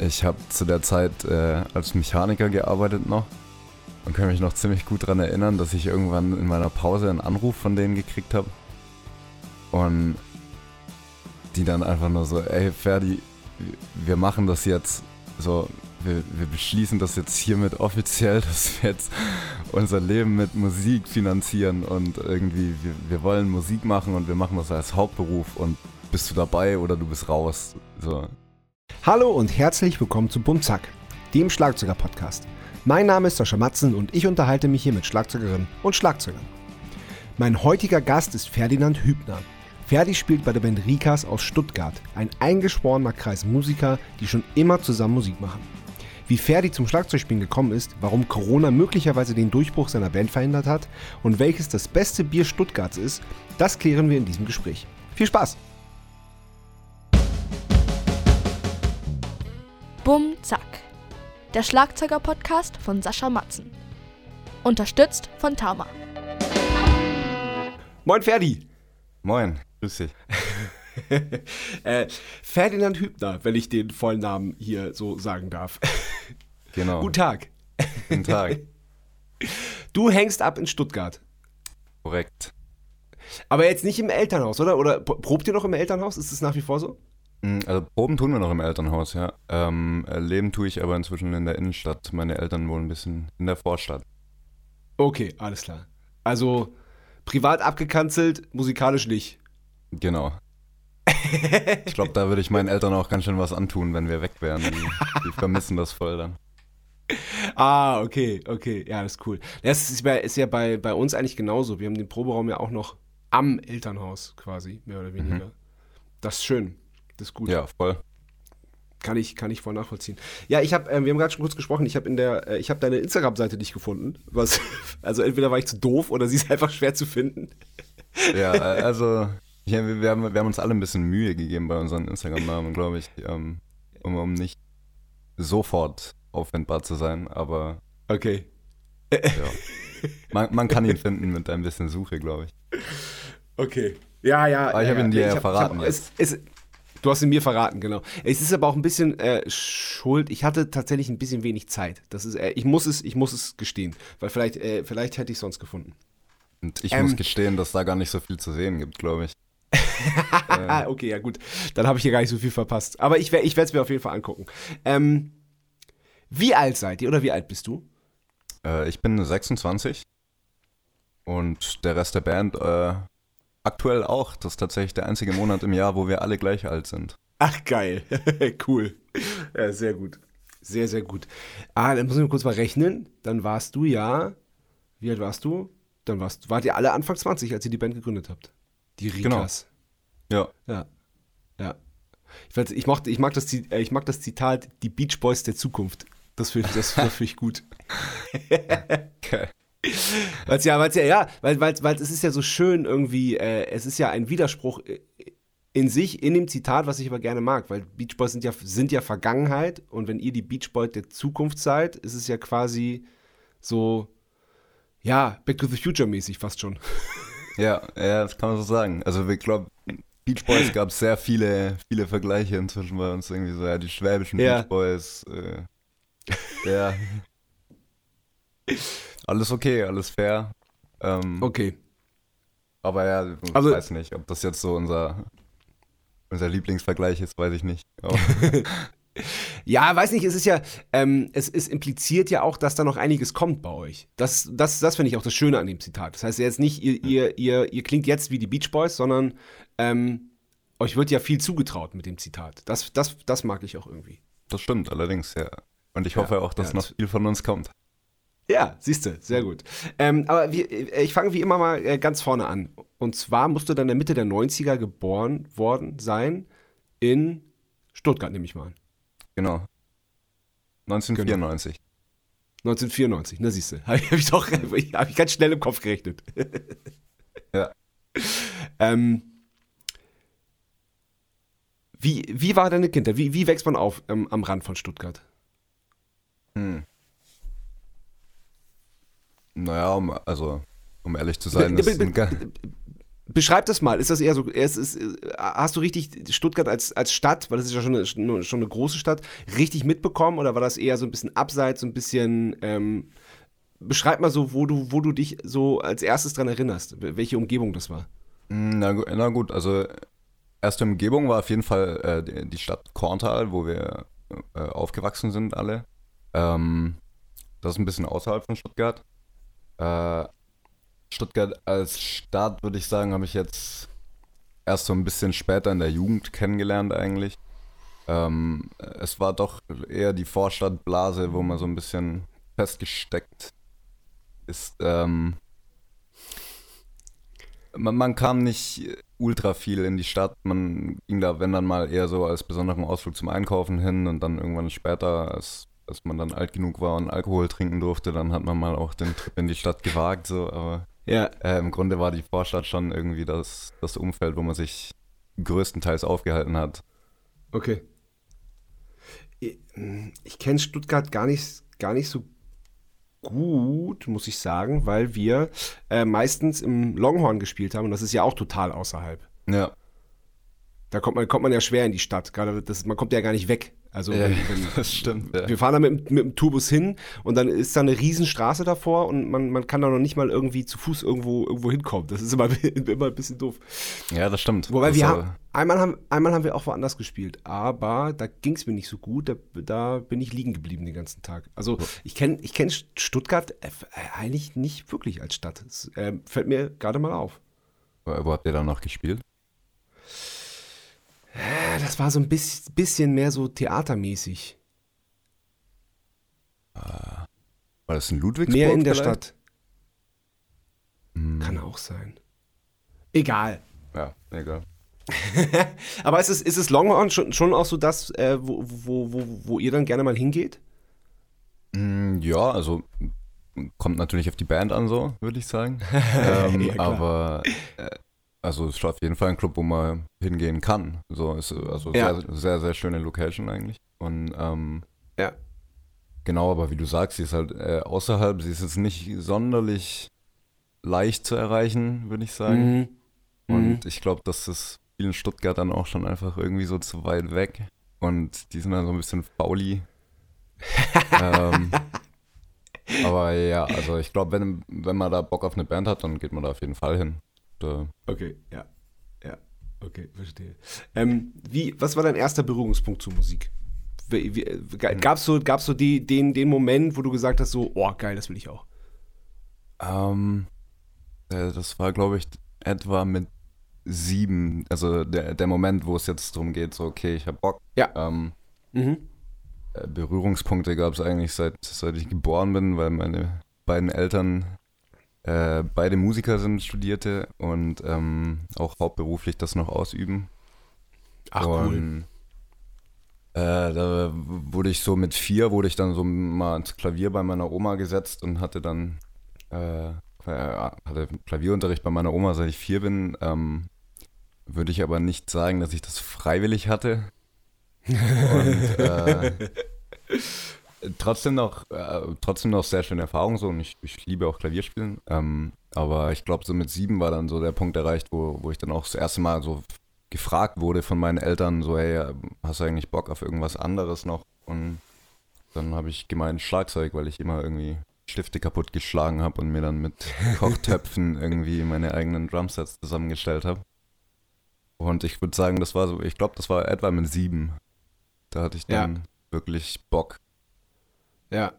ich habe zu der Zeit äh, als Mechaniker gearbeitet noch und kann mich noch ziemlich gut daran erinnern, dass ich irgendwann in meiner Pause einen Anruf von denen gekriegt habe. Und die dann einfach nur so, ey Ferdi, wir machen das jetzt so, wir, wir beschließen das jetzt hiermit offiziell, dass wir jetzt unser Leben mit Musik finanzieren und irgendwie, wir, wir wollen Musik machen und wir machen das als Hauptberuf und bist du dabei oder du bist raus. So. Hallo und herzlich willkommen zu Bumzack, dem Schlagzeuger-Podcast. Mein Name ist Sascha Matzen und ich unterhalte mich hier mit Schlagzeugerinnen und Schlagzeugern. Mein heutiger Gast ist Ferdinand Hübner. Ferdi spielt bei der Band Rikas aus Stuttgart, ein eingeschworener Kreis Musiker, die schon immer zusammen Musik machen. Wie Ferdi zum Schlagzeugspielen gekommen ist, warum Corona möglicherweise den Durchbruch seiner Band verhindert hat und welches das beste Bier Stuttgarts ist, das klären wir in diesem Gespräch. Viel Spaß! Bum Zack. Der Schlagzeuger-Podcast von Sascha Matzen. Unterstützt von Tama. Moin Ferdi! Moin, grüß dich. äh, Ferdinand Hübner, wenn ich den vollen Namen hier so sagen darf. Genau. Guten Tag. Guten Tag. Du hängst ab in Stuttgart. Korrekt. Aber jetzt nicht im Elternhaus, oder? Oder probt ihr noch im Elternhaus? Ist es nach wie vor so? Mm, also Proben tun wir noch im Elternhaus, ja. Ähm, äh, leben tue ich aber inzwischen in der Innenstadt. Meine Eltern wohnen ein bisschen in der Vorstadt. Okay, alles klar. Also privat abgekanzelt, musikalisch nicht. Genau. ich glaube, da würde ich meinen Eltern auch ganz schön was antun, wenn wir weg wären. Die, die vermissen das voll dann. Ah, okay, okay. Ja, das ist cool. Das ist, ist ja bei, bei uns eigentlich genauso. Wir haben den Proberaum ja auch noch am Elternhaus quasi, mehr oder weniger. Mhm. Das ist schön. Das ist gut. Ja, voll. Kann ich, kann ich voll nachvollziehen. Ja, ich habe, äh, wir haben gerade schon kurz gesprochen, ich habe in der, äh, ich habe deine Instagram-Seite nicht gefunden. Was, also entweder war ich zu doof oder sie ist einfach schwer zu finden. Ja, äh, also ja, wir, haben, wir haben uns alle ein bisschen Mühe gegeben bei unseren Instagram-Namen, glaube ich, ähm, um, um nicht sofort auffindbar zu sein, aber. Okay. Ja. Man, man kann ihn finden mit ein bisschen Suche, glaube ich. Okay. Ja, ja. Aber ich habe ihn dir ja verraten. Hab, es, es, Du hast ihn mir verraten, genau. Es ist aber auch ein bisschen äh, schuld. Ich hatte tatsächlich ein bisschen wenig Zeit. Das ist, äh, ich muss es, ich muss es gestehen, weil vielleicht, äh, vielleicht hätte ich sonst gefunden. Und ich ähm, muss gestehen, dass da gar nicht so viel zu sehen gibt, glaube ich. okay, ja gut. Dann habe ich hier gar nicht so viel verpasst. Aber ich, ich werde es mir auf jeden Fall angucken. Ähm, wie alt seid ihr oder wie alt bist du? Äh, ich bin 26 und der Rest der Band äh, Aktuell auch. Das ist tatsächlich der einzige Monat im Jahr, wo wir alle gleich alt sind. Ach, geil. cool. Ja, sehr gut. Sehr, sehr gut. Ah, dann muss ich kurz mal rechnen. Dann warst du ja. Wie alt warst du? Dann warst, wart ihr alle Anfang 20, als ihr die Band gegründet habt. Die Rikas. Genau. Ja. Ja. Ja. Ich, weiß, ich, mag, ich, mag das, ich mag das Zitat, die Beach Boys der Zukunft. Das finde das find ich gut. okay. Weil es ja, weil's ja, ja, weil, weil, weil es ist ja so schön irgendwie, äh, es ist ja ein Widerspruch in sich, in dem Zitat, was ich aber gerne mag, weil Beach Boys sind ja, sind ja Vergangenheit und wenn ihr die Beach Boys der Zukunft seid, ist es ja quasi so, ja, Back to the Future mäßig fast schon. Ja, ja, das kann man so sagen. Also ich glaube, Beach Boys gab es sehr viele, viele Vergleiche inzwischen bei uns irgendwie so, ja, die schwäbischen ja. Beach Boys, äh, ja. Alles okay, alles fair. Ähm, okay. Aber ja, ich also, weiß nicht, ob das jetzt so unser, unser Lieblingsvergleich ist, weiß ich nicht. ja, weiß nicht, es ist ja, ähm, es, es impliziert ja auch, dass da noch einiges kommt bei euch. Das, das, das finde ich auch das Schöne an dem Zitat. Das heißt jetzt nicht, ihr, ihr, ihr, ihr klingt jetzt wie die Beach Boys, sondern ähm, euch wird ja viel zugetraut mit dem Zitat. Das, das, das mag ich auch irgendwie. Das stimmt allerdings, ja. Und ich hoffe ja, auch, dass ja, noch viel von uns kommt. Ja, siehst du, sehr gut. Ähm, aber wie, äh, ich fange wie immer mal äh, ganz vorne an. Und zwar musst du dann in der Mitte der 90er geboren worden sein in Stuttgart, nehme ich mal an. Genau. 1994. Genau. 1994, na siehst du. Habe ich doch hab ich ganz schnell im Kopf gerechnet. ja. Ähm, wie, wie war deine Kindheit? Wie, wie wächst man auf ähm, am Rand von Stuttgart? Hm. Naja, um, also, um ehrlich zu sein, ist ein Beschreib das mal. Ist das eher so, ist, ist, hast du richtig Stuttgart als, als Stadt, weil das ist ja schon eine, schon eine große Stadt, richtig mitbekommen oder war das eher so ein bisschen abseits, so ein bisschen, ähm, beschreib mal so, wo du, wo du dich so als erstes dran erinnerst, welche Umgebung das war. Hm, na, na gut, also erste Umgebung war auf jeden Fall äh, die Stadt Korntal, wo wir äh, aufgewachsen sind alle. Ähm, das ist ein bisschen außerhalb von Stuttgart. Äh, Stuttgart als Stadt, würde ich sagen, habe ich jetzt erst so ein bisschen später in der Jugend kennengelernt eigentlich. Ähm, es war doch eher die Vorstadtblase, wo man so ein bisschen festgesteckt ist. Ähm, man, man, kam nicht ultra viel in die Stadt. Man ging da, wenn dann mal eher so als besonderen Ausflug zum Einkaufen hin und dann irgendwann später, als, als man dann alt genug war und Alkohol trinken durfte, dann hat man mal auch den Trip in die Stadt gewagt. So, aber ja. Äh, Im Grunde war die Vorstadt schon irgendwie das, das Umfeld, wo man sich größtenteils aufgehalten hat. Okay. Ich, ich kenne Stuttgart gar nicht, gar nicht so gut, muss ich sagen, weil wir äh, meistens im Longhorn gespielt haben und das ist ja auch total außerhalb. Ja. Da kommt man, kommt man ja schwer in die Stadt. Gerade das, man kommt ja gar nicht weg. Also ja, wenn, wenn, das stimmt. Ja. Wir fahren da mit, mit dem Tourbus hin und dann ist da eine Riesenstraße davor und man, man kann da noch nicht mal irgendwie zu Fuß irgendwo, irgendwo hinkommen. Das ist immer, immer ein bisschen doof. Ja, das stimmt. Wobei das wir haben, einmal haben, einmal haben wir auch woanders gespielt, aber da ging es mir nicht so gut. Da, da, bin ich liegen geblieben den ganzen Tag. Also ich kenne ich kenn Stuttgart äh, eigentlich nicht wirklich als Stadt. Das äh, fällt mir gerade mal auf. Wo habt ihr da noch gespielt? Das war so ein bisschen mehr so theatermäßig. War das in Ludwigsburg? Mehr in der vielleicht? Stadt. Hm. Kann auch sein. Egal. Ja, egal. Aber ist es, ist es Longhorn schon, schon auch so das, äh, wo, wo, wo, wo ihr dann gerne mal hingeht? Hm, ja, also kommt natürlich auf die Band an, so würde ich sagen. ähm, ja, aber äh, also es ist auf jeden Fall ein Club, wo man hingehen kann. So ist also ja. sehr, sehr, sehr schöne Location eigentlich. Und ähm, ja. Genau, aber wie du sagst, sie ist halt äh, außerhalb, sie ist jetzt nicht sonderlich leicht zu erreichen, würde ich sagen. Mhm. Und mhm. ich glaube, dass das vielen Stuttgartern auch schon einfach irgendwie so zu weit weg. Und die sind dann so ein bisschen fauli. ähm, aber ja, also ich glaube, wenn, wenn man da Bock auf eine Band hat, dann geht man da auf jeden Fall hin. Da okay, ja. Ja, okay, verstehe. Ähm, wie, was war dein erster Berührungspunkt zur Musik? Gab es so, gab's so die, den, den Moment, wo du gesagt hast, so, oh, geil, das will ich auch? Ähm, äh, das war, glaube ich, etwa mit sieben, also der, der Moment, wo es jetzt darum geht, so, okay, ich habe Bock. Ja. Ähm, mhm. Äh, Berührungspunkte gab es eigentlich seit, seit ich geboren bin, weil meine beiden Eltern äh, beide Musiker sind Studierte und ähm, auch hauptberuflich das noch ausüben. Ach und, cool. Äh, da wurde ich so mit vier, wurde ich dann so mal ins Klavier bei meiner Oma gesetzt und hatte dann äh, äh hatte Klavierunterricht bei meiner Oma, seit ich vier bin. Ähm, würde ich aber nicht sagen, dass ich das freiwillig hatte. Und äh, trotzdem noch, äh, trotzdem noch sehr schöne Erfahrung so und ich, ich liebe auch Klavierspielen. Ähm, aber ich glaube, so mit sieben war dann so der Punkt erreicht, wo, wo ich dann auch das erste Mal so gefragt wurde von meinen Eltern, so, hey, hast du eigentlich Bock auf irgendwas anderes noch? Und dann habe ich gemeint Schlagzeug, weil ich immer irgendwie Stifte kaputt geschlagen habe und mir dann mit Kochtöpfen irgendwie meine eigenen Drumsets zusammengestellt habe. Und ich würde sagen, das war so, ich glaube, das war etwa mit sieben. Da hatte ich dann ja. wirklich Bock, ja.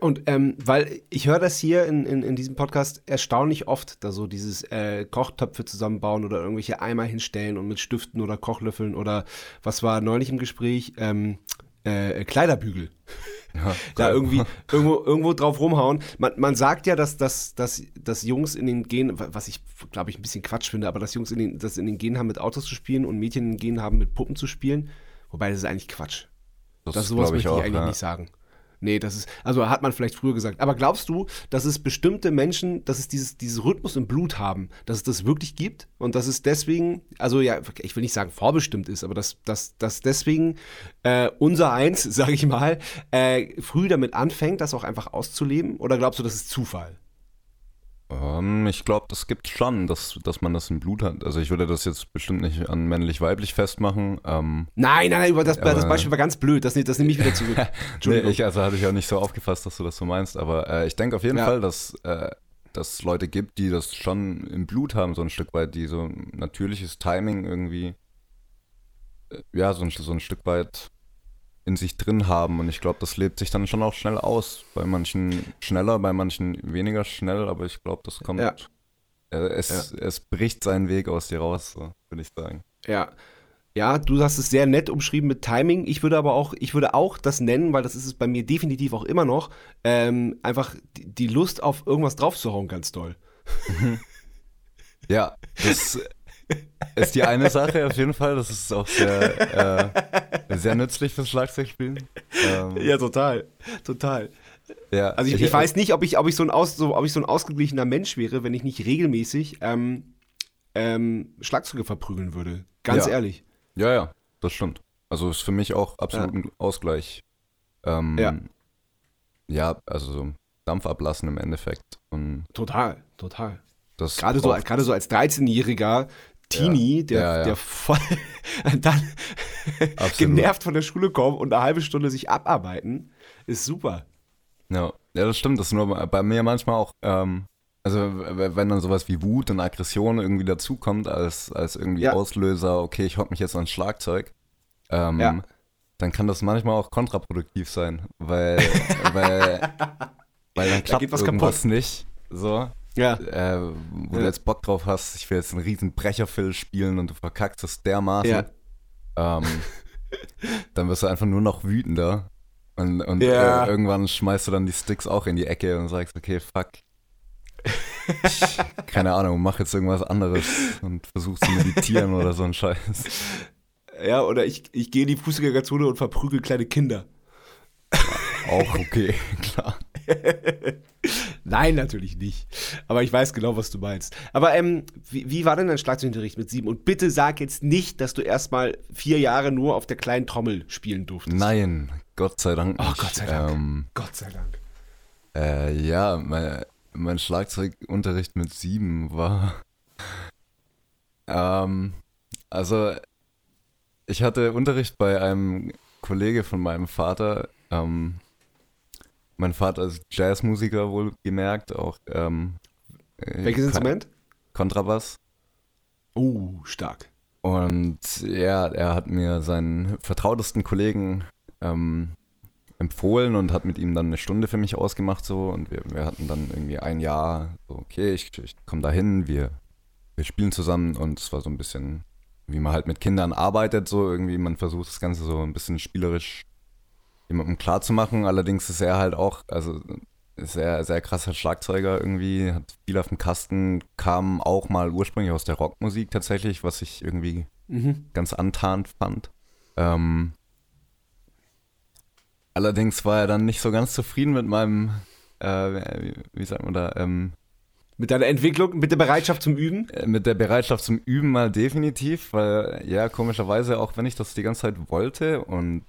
Und ähm, weil ich höre das hier in, in, in, diesem Podcast erstaunlich oft, da so dieses äh, Kochtöpfe zusammenbauen oder irgendwelche Eimer hinstellen und mit Stiften oder Kochlöffeln oder was war neulich im Gespräch? Ähm, äh, Kleiderbügel. Ja, da irgendwie irgendwo, irgendwo drauf rumhauen. Man, man sagt ja, dass, dass, dass, dass Jungs in den Genen, was ich glaube ich ein bisschen Quatsch finde, aber dass Jungs in den, das in den Genen haben, mit Autos zu spielen und Mädchen in den Genen haben, mit Puppen zu spielen. Wobei das ist eigentlich Quatsch. Das, das sowas möchte ich, auch, eigentlich ja. nicht sagen. Nee, das ist, also hat man vielleicht früher gesagt. Aber glaubst du, dass es bestimmte Menschen, dass es dieses, dieses Rhythmus im Blut haben, dass es das wirklich gibt und dass es deswegen, also ja, ich will nicht sagen vorbestimmt ist, aber dass, dass, dass deswegen äh, unser Eins, sage ich mal, äh, früh damit anfängt, das auch einfach auszuleben? Oder glaubst du, das ist Zufall? Ähm, ich glaube, das gibt schon, dass, dass man das im Blut hat. Also ich würde das jetzt bestimmt nicht an männlich-weiblich festmachen. Ähm, Nein, nein, nein, über das, Aber- das Beispiel war ganz blöd. Das, das nehme ich wieder zurück. nee, Entschuldigung. ich, also hatte ich auch nicht so aufgefasst, dass du das so meinst. Aber äh, ich denke auf jeden Ja. Fall, dass äh, dass es Leute gibt, die das schon im Blut haben, so ein Stück weit, die so ein natürliches Timing irgendwie, äh, ja, so ein, so ein Stück weit in sich drin haben. Und ich glaube, das lebt sich dann schon auch schnell aus. Bei manchen schneller, bei manchen weniger schnell, aber ich glaube, das kommt. Ja. Äh, es, es bricht seinen Weg aus dir raus, so, würde ich sagen. Ja. Ja, du hast es sehr nett umschrieben mit Timing. Ich würde aber auch, ich würde auch das nennen, weil das ist es bei mir definitiv auch immer noch, ähm, einfach die, die Lust auf irgendwas draufzuhauen ganz doll. Ja, das ist die eine Sache auf jeden Fall. Das ist auch sehr, äh, sehr nützlich fürs Schlagzeugspielen. Ähm, total. Total. ja, Also ich, ich weiß nicht, ob ich, ob ich, so, ein aus, so, ob ich so ein ausgeglichener Mensch wäre, wenn ich nicht regelmäßig ähm, ähm, Schlagzeuge verprügeln würde. Ganz Ja. ehrlich. Ja, ja, das stimmt. Also ist für mich auch absolut ein Ausgleich. Ähm, Ja. Ja, also so Dampf ablassen im Endeffekt. Und Total, total. das Gerade so, gerade so als 13-jähriger Teenie, der, Ja, ja. der voll dann genervt von der Schule kommt und eine halbe Stunde sich abarbeiten, ist super. Ja, ja, das stimmt. Das ist nur bei mir manchmal auch, ähm, also wenn dann sowas wie Wut und Aggression irgendwie dazukommt als, als irgendwie Ja. Auslöser, okay, ich hock mich jetzt ans Schlagzeug, ähm, Ja. dann kann das manchmal auch kontraproduktiv sein, weil, weil, weil dann klappt geht was irgendwas kaputt. nicht. So, Ja. äh, wo Ja. du jetzt Bock drauf hast, ich will jetzt einen riesen Brecherfill spielen und du verkackst es dermaßen, Ja. ähm, dann wirst du einfach nur noch wütender. Und, und äh, irgendwann schmeißt du dann die Sticks auch in die Ecke und sagst, okay, fuck. Ich, keine Ahnung, mach jetzt irgendwas anderes und versuch zu meditieren oder so ein Scheiß. Ja, oder ich, ich gehe in die Fußgängerzone und verprügel kleine Kinder. Auch okay, klar. Nein, natürlich nicht. Aber ich weiß genau, was du meinst. Aber ähm, wie, wie war denn dein Schlagzeugunterricht mit sieben? Und bitte sag jetzt nicht, dass du erstmal vier Jahre nur auf der kleinen Trommel spielen durftest. Nein, Gott sei Dank Oh, nicht. Gott sei Dank. Ähm, Gott sei Dank. Äh, ja, mein, mein Schlagzeugunterricht mit sieben war. Ähm, also, ich hatte Unterricht bei einem Kollege von meinem Vater. Ähm, mein Vater ist Jazzmusiker, wohl gemerkt, auch. Ähm, äh, Welches Kon- Instrument? Kontrabass. Oh, stark. Und ja, er hat mir seinen vertrautesten Kollegen ähm, empfohlen und hat mit ihm dann eine Stunde für mich ausgemacht so und wir, wir hatten dann irgendwie ein Jahr so okay ich, ich komme da hin wir wir spielen zusammen und es war so ein bisschen wie man halt mit Kindern arbeitet so irgendwie man versucht das Ganze so ein bisschen spielerisch jemandem klar zu machen allerdings ist er halt auch also sehr sehr krasser Schlagzeuger irgendwie hat viel auf dem Kasten kam auch mal ursprünglich aus der Rockmusik tatsächlich was ich irgendwie Mhm. ganz antarnt fand. Ähm, allerdings war er dann nicht so ganz zufrieden mit meinem, äh, wie, wie sagt man da, ähm, Mit deiner Entwicklung, mit der Bereitschaft zum Üben? äh, mit der Bereitschaft zum Üben mal definitiv, weil ja, komischerweise, auch wenn ich das die ganze Zeit wollte und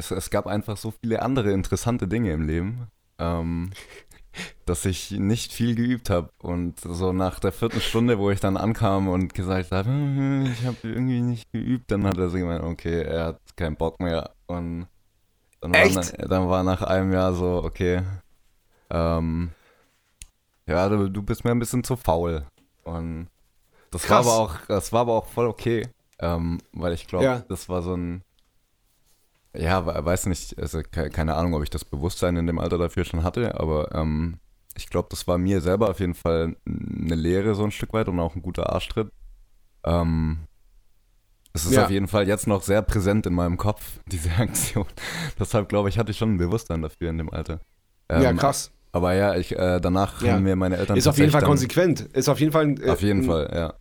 es, es gab einfach so viele andere interessante Dinge im Leben, ähm, dass ich nicht viel geübt habe. Und so nach der vierten Stunde, wo ich dann ankam und gesagt habe, "Hm, ich habe irgendwie nicht geübt, dann hat er so gemeint, okay, er hat keinen Bock mehr. Und dann war, Echt? na- dann war nach einem Jahr so, okay, ähm, ja, du, du bist mir ein bisschen zu faul. Und das war aber auch, das war aber auch voll okay, ähm, weil ich glaube, Ja. das war so ein, ja, we- weiß nicht, also ke- keine Ahnung, ob ich das Bewusstsein in dem Alter dafür schon hatte, aber ähm, ich glaube, das war mir selber auf jeden Fall eine Lehre so ein Stück weit und auch ein guter Arschtritt. Ähm, es ist Ja. auf jeden Fall jetzt noch sehr präsent in meinem Kopf, diese Aktion. Deshalb glaube ich, hatte ich schon ein Bewusstsein dafür in dem Alter. Ähm, ja, krass. Aber ja, ich, äh, danach Ja. haben mir meine Eltern Ist auf jeden Fall konsequent. Ist auf jeden Fall äh, Auf jeden Fall, ja.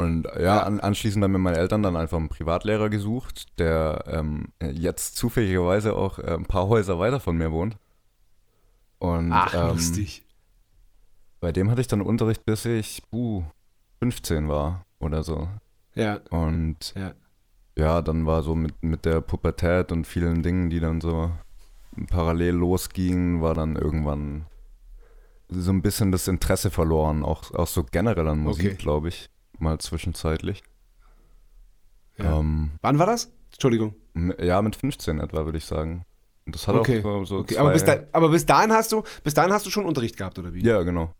Und ja. An, anschließend haben mir meine Eltern dann einfach einen Privatlehrer gesucht, der ähm, jetzt zufälligerweise auch äh, ein paar Häuser weiter von mir wohnt. Und Ach, ähm, lustig. bei dem hatte ich dann Unterricht, bis ich uh, 15 war oder so. Ja, Und ja. ja, dann war so mit, mit der Pubertät und vielen Dingen, die dann so parallel losgingen, war dann irgendwann so ein bisschen das Interesse verloren, auch, auch so generell an Musik, Okay. glaube ich, mal zwischenzeitlich. Ja. Ähm, Wann war das? Entschuldigung. ja, mit 15 etwa, würde ich sagen. Und das hat Okay. auch so, so Okay, aber bis, da, aber bis dahin hast du, bis dahin hast du schon Unterricht gehabt, oder wie? Ja, genau.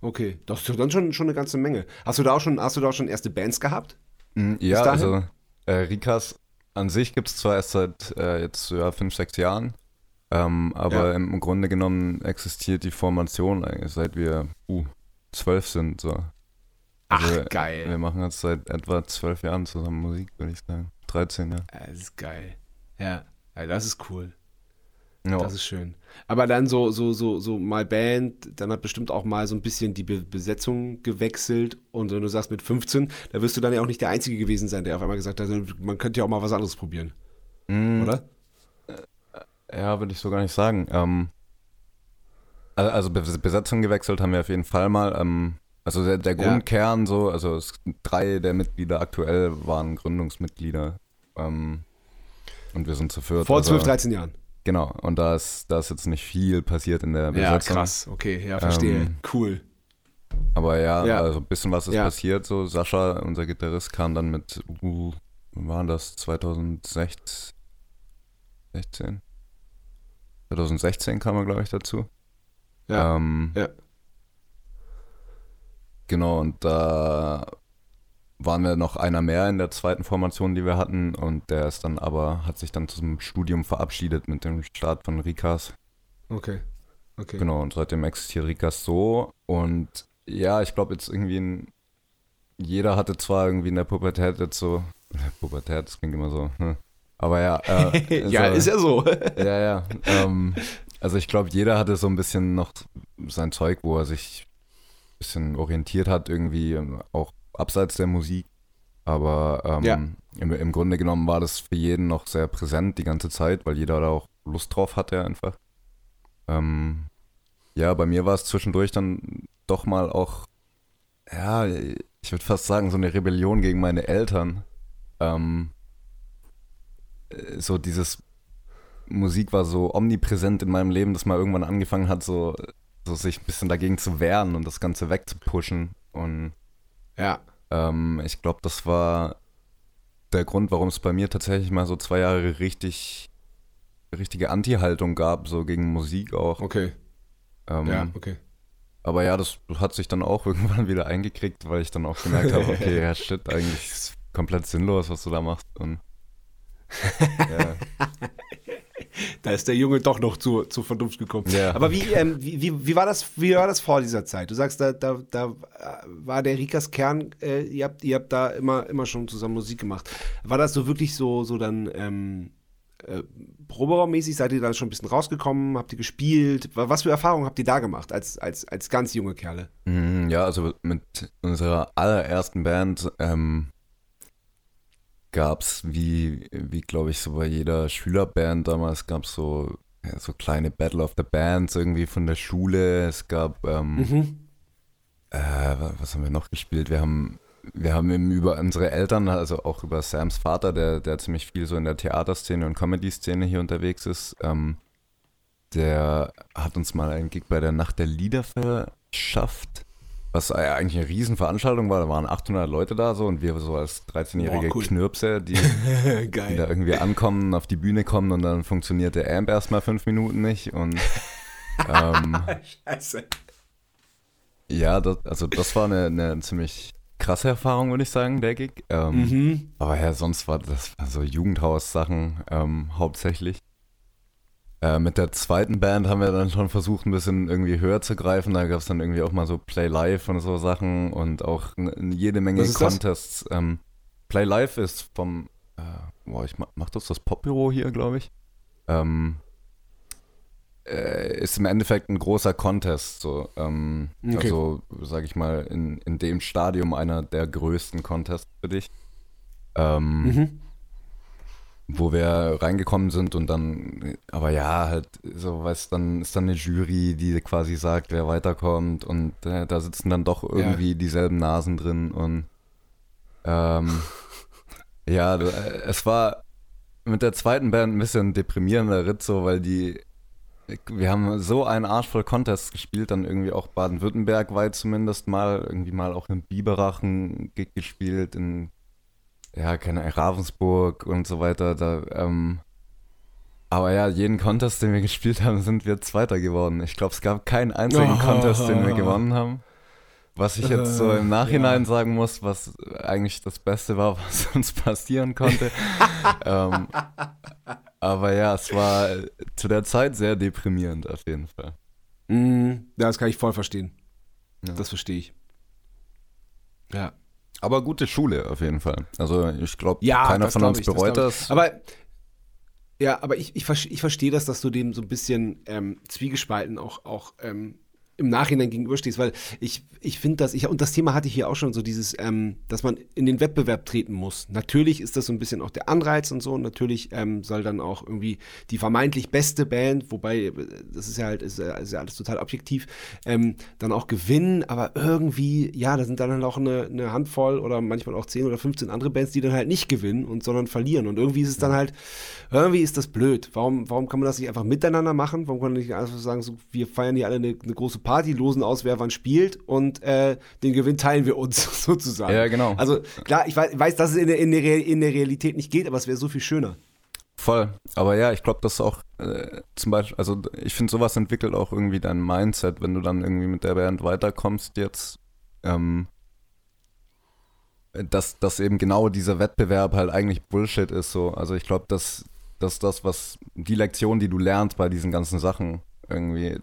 Okay, das ist dann schon, schon eine ganze Menge. Hast du da auch schon, hast du da auch schon erste Bands gehabt? Mm, Ja, also äh, Rikas an sich gibt es zwar erst seit äh, jetzt ja, fünf, sechs Jahren, ähm, aber Ja. im Grunde genommen existiert die Formation eigentlich seit wir uh, zwölf sind. So. Ach, Also, geil. Wir machen jetzt seit etwa zwölf Jahren zusammen Musik, würde ich sagen. 13, ja. Das ist geil. Ja, ja das ist cool. ja. Das ist schön. Aber dann so, so, so, so mal Band, dann hat bestimmt auch mal so ein bisschen die Be Besetzung gewechselt. Und wenn du sagst mit 15, da wirst du dann ja auch nicht der Einzige gewesen sein, der auf einmal gesagt hat, man könnte ja auch mal was anderes probieren, Mm, oder? Ja, würde ich so gar nicht sagen. Ähm, al- also Be Besetzung gewechselt haben wir auf jeden Fall mal. Ähm, also der, der Ja. Grundkern so, also es, drei der Mitglieder aktuell waren Gründungsmitglieder. Ähm, und wir sind zu viert. Vor also, 12, 13 Jahren. Genau, und da ist, da ist jetzt nicht viel passiert in der Ja, Besetzung. krass. Okay, ja, verstehe. Ähm, cool. Aber ja, Ja. also ein bisschen was ist Ja. passiert. So Sascha, unser Gitarrist, kam dann mit, uh, wann war das? 2016? 16? 2016 kam er, glaube ich, dazu. Ja. Ähm, Ja. Genau, und da waren wir noch einer mehr in der zweiten Formation, die wir hatten. Und der ist dann aber, hat sich dann zum Studium verabschiedet mit dem Start von Rikas. Okay. Okay. Genau, und seitdem existiert Rikas so. Und ja, ich glaube jetzt irgendwie, ein, jeder hatte zwar irgendwie in der Pubertät jetzt so, Pubertät, das klingt immer so, hm. aber ja. Äh, ja, so, ist ja so. Ja, ja. Ähm, also ich glaube, jeder hatte so ein bisschen noch sein Zeug, wo er sich bisschen orientiert hat, irgendwie ähm, auch abseits der Musik. Aber ähm, Ja. im, im Grunde genommen war das für jeden noch sehr präsent die ganze Zeit, weil jeder da auch Lust drauf hatte einfach. Ähm, ja, bei mir war es zwischendurch dann doch mal auch, ja, ich würde fast sagen, so eine Rebellion gegen meine Eltern. Ähm, äh, so dieses Musik war so omnipräsent in meinem Leben, dass man irgendwann angefangen hat, so, so sich ein bisschen dagegen zu wehren und das Ganze wegzupushen. Und Ja. ähm, ich glaube, das war der Grund, warum es bei mir tatsächlich mal so zwei Jahre richtig richtige Anti-Haltung gab, so gegen Musik auch. Okay. Ähm, Ja, okay. Aber ja, das hat sich dann auch irgendwann wieder eingekriegt, weil ich dann auch gemerkt habe, okay, ja shit, eigentlich ist es komplett sinnlos, was du da machst. Und ja. Da ist der Junge doch noch zu, zu Vernunft gekommen. Ja. Aber wie, ähm, wie, wie, wie, war das, wie war das vor dieser Zeit? Du sagst, da, da, da war der Rikas Kern, äh, ihr, habt, ihr habt da immer, immer schon zusammen Musik gemacht. War das so wirklich so, so dann ähm, äh, Proberaummäßig? Seid ihr dann schon ein bisschen rausgekommen? Habt ihr gespielt? Wa- Was für Erfahrungen habt ihr da gemacht als, als, als ganz junge Kerle? Mhm, Ja, also mit unserer allerersten Band ähm, gab es, wie, wie glaube ich, so bei jeder Schülerband damals, gab es so, ja, so kleine Battle of the Bands irgendwie von der Schule. Es gab, ähm, Mhm. äh, wa- was haben wir noch gespielt? Wir haben, wir haben eben über unsere Eltern, also auch über Sams Vater, der, der ziemlich viel so in der Theaterszene und Comedy-Szene hier unterwegs ist, ähm, der hat uns mal einen Gig bei der Nacht der Lieder verschafft, was eigentlich eine Riesenveranstaltung war. Da waren 800 Leute da so und wir so als 13-jährige Boah, cool. Knirpse, die, die da irgendwie ankommen, auf die Bühne kommen und dann funktioniert der Amp erstmal fünf Minuten nicht und ähm, Scheiße. ja, das, also das war eine, eine ziemlich krasse Erfahrung, würde ich sagen, der Gig. Ähm, Mhm. Aber ja, sonst war das war so Jugendhaus-Sachen ähm, hauptsächlich. Äh, mit der zweiten Band haben wir dann schon versucht, ein bisschen irgendwie höher zu greifen. Da gab es dann irgendwie auch mal so Play Live und so Sachen und auch jede Menge? Contests. Ähm, Play Live ist vom, äh, boah, ich mach, mach das das Popbüro hier, glaube ich. Ähm, äh, ist im Endeffekt ein großer Contest. So, ähm, Okay. Also, sage ich mal, in, in dem Stadium einer der größten Contests für dich. Ähm, Mhm. Wo wir reingekommen sind und dann, aber ja, halt, so, weißt dann ist dann eine Jury, die quasi sagt, wer weiterkommt und äh, da sitzen dann doch irgendwie dieselben Nasen drin und ähm, ja, äh, es war mit der zweiten Band ein bisschen deprimierender Ritt so, weil die wir haben so einen Arsch voll Contests gespielt, dann irgendwie auch Baden-Württemberg weit zumindest mal, irgendwie mal auch in Biberach ein Gig gespielt, in, ja, keine Ahnung, Ravensburg und so weiter. Da, ähm, aber ja, jeden Contest, den wir gespielt haben, sind wir Zweiter geworden. Ich glaube, es gab keinen einzigen Oh. Contest, den wir gewonnen haben. Was ich jetzt so im Äh, Nachhinein ja. sagen muss, was eigentlich das Beste war, was uns passieren konnte. ähm, aber ja, es war zu der Zeit sehr deprimierend auf jeden Fall. Mm, ja, das kann ich voll verstehen. Ja. Das verstehe ich. Ja. Aber gute Schule auf jeden Fall. Also ich glaube, Ja, keiner das von uns ich, das bereut das. ich. Aber ja, aber ich, ich, ich verstehe das, dass du dem so ein bisschen ähm, zwiegespalten auch, auch ähm, im Nachhinein gegenüberstehst, weil ich, ich finde das, ich, und das Thema hatte ich hier auch schon, so dieses, ähm, dass man in den Wettbewerb treten muss. Natürlich ist das so ein bisschen auch der Anreiz und so, und natürlich ähm, soll dann auch irgendwie die vermeintlich beste Band, wobei, äh, das ist ja halt, ist, ja- ist ja alles total objektiv, ähm, dann auch gewinnen, aber irgendwie, ja, da sind dann halt auch eine, eine Handvoll oder manchmal auch 10 oder 15 andere Bands, die dann halt nicht gewinnen und sondern verlieren. Und irgendwie ist es dann halt, irgendwie ist das blöd. Warum, warum kann man das nicht einfach miteinander machen? Warum kann man nicht einfach sagen, so, wir feiern hier alle eine, eine große Party, losen aus, wer wann spielt und äh, den Gewinn teilen wir uns sozusagen. Ja, genau. Also klar, ich weiß, weiß dass es in der, in, der, in der Realität nicht geht, aber es wäre so viel schöner. Voll. Aber ja, ich glaube, das ist auch äh, zum Beispiel, also ich finde, sowas entwickelt auch irgendwie dein Mindset, wenn du dann irgendwie mit der Band weiterkommst jetzt. Ähm, dass, dass eben genau dieser Wettbewerb halt eigentlich Bullshit ist so. Also ich glaube, dass, dass das, was die Lektion, die du lernst bei diesen ganzen Sachen, irgendwie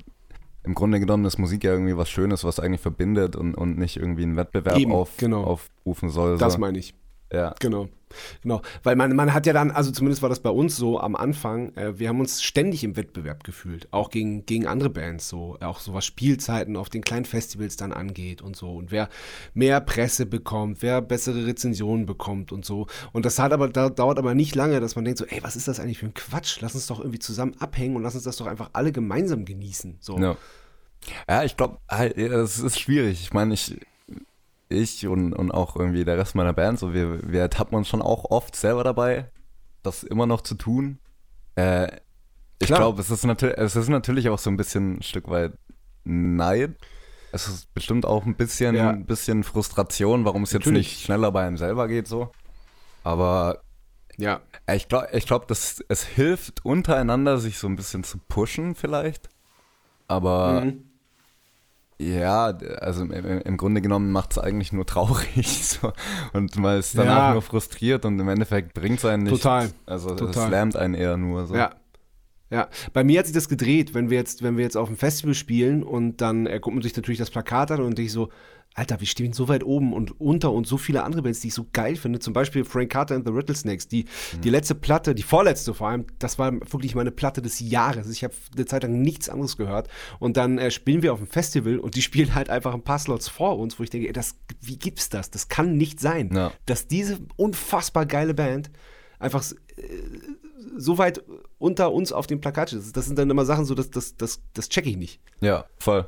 im Grunde genommen ist Musik ja irgendwie was Schönes, was eigentlich verbindet und, und nicht irgendwie einen Wettbewerb Eben, auf, genau. aufrufen soll. Das meine ich. ja. Genau. Genau. Weil man, man hat ja dann, also zumindest war das bei uns so am Anfang, äh, wir haben uns ständig im Wettbewerb gefühlt. Auch gegen, gegen andere Bands so. Auch so was Spielzeiten auf den kleinen Festivals dann angeht und so. Und wer mehr Presse bekommt, wer bessere Rezensionen bekommt und so. Und das hat aber, da, dauert aber nicht lange, dass man denkt so, ey, was ist das eigentlich für ein Quatsch? Lass uns doch irgendwie zusammen abhängen und lass uns das doch einfach alle gemeinsam genießen. So. Ja, ja ich glaube, es ist schwierig. Ich meine, ich, ich und, und auch irgendwie der Rest meiner Band, so wir, wir ertappen uns schon auch oft selber dabei, das immer noch zu tun. Äh, ich glaube, es, ist es ist natürlich auch so ein bisschen ein Stück weit Neid. Es ist bestimmt auch ein bisschen, Ja. ein bisschen Frustration, warum es jetzt Natürlich. nicht schneller bei einem selber geht so. Aber Ja. äh, ich glaube, ich glaub, dass es hilft untereinander, sich so ein bisschen zu pushen vielleicht. Aber Mhm. Ja, also im, im Grunde genommen macht es eigentlich nur traurig. So. Und man ist danach Ja. nur frustriert und im Endeffekt bringt es einen nicht. Total. Also es lähmt einen eher nur. So. Ja. Ja, bei mir hat sich das gedreht, wenn wir jetzt, wenn wir jetzt auf dem Festival spielen und dann äh, guckt man sich natürlich das Plakat an und ich so, Alter, wir stehen so weit oben und unter uns so viele andere Bands, die ich so geil finde. Zum Beispiel Frank Carter and the Rattlesnakes, die, die letzte Platte, die vorletzte vor allem, das war wirklich meine Platte des Jahres. Ich habe eine Zeit lang nichts anderes gehört. Und dann äh, spielen wir auf dem Festival und die spielen halt einfach ein paar Slots vor uns, wo ich denke, ey, das, wie gibt's das? Das kann nicht sein, Ja. dass diese unfassbar geile Band einfach s- so weit unter uns auf dem Plakat ist. Das sind dann immer Sachen so, das, das, das, das check ich nicht. Ja, voll.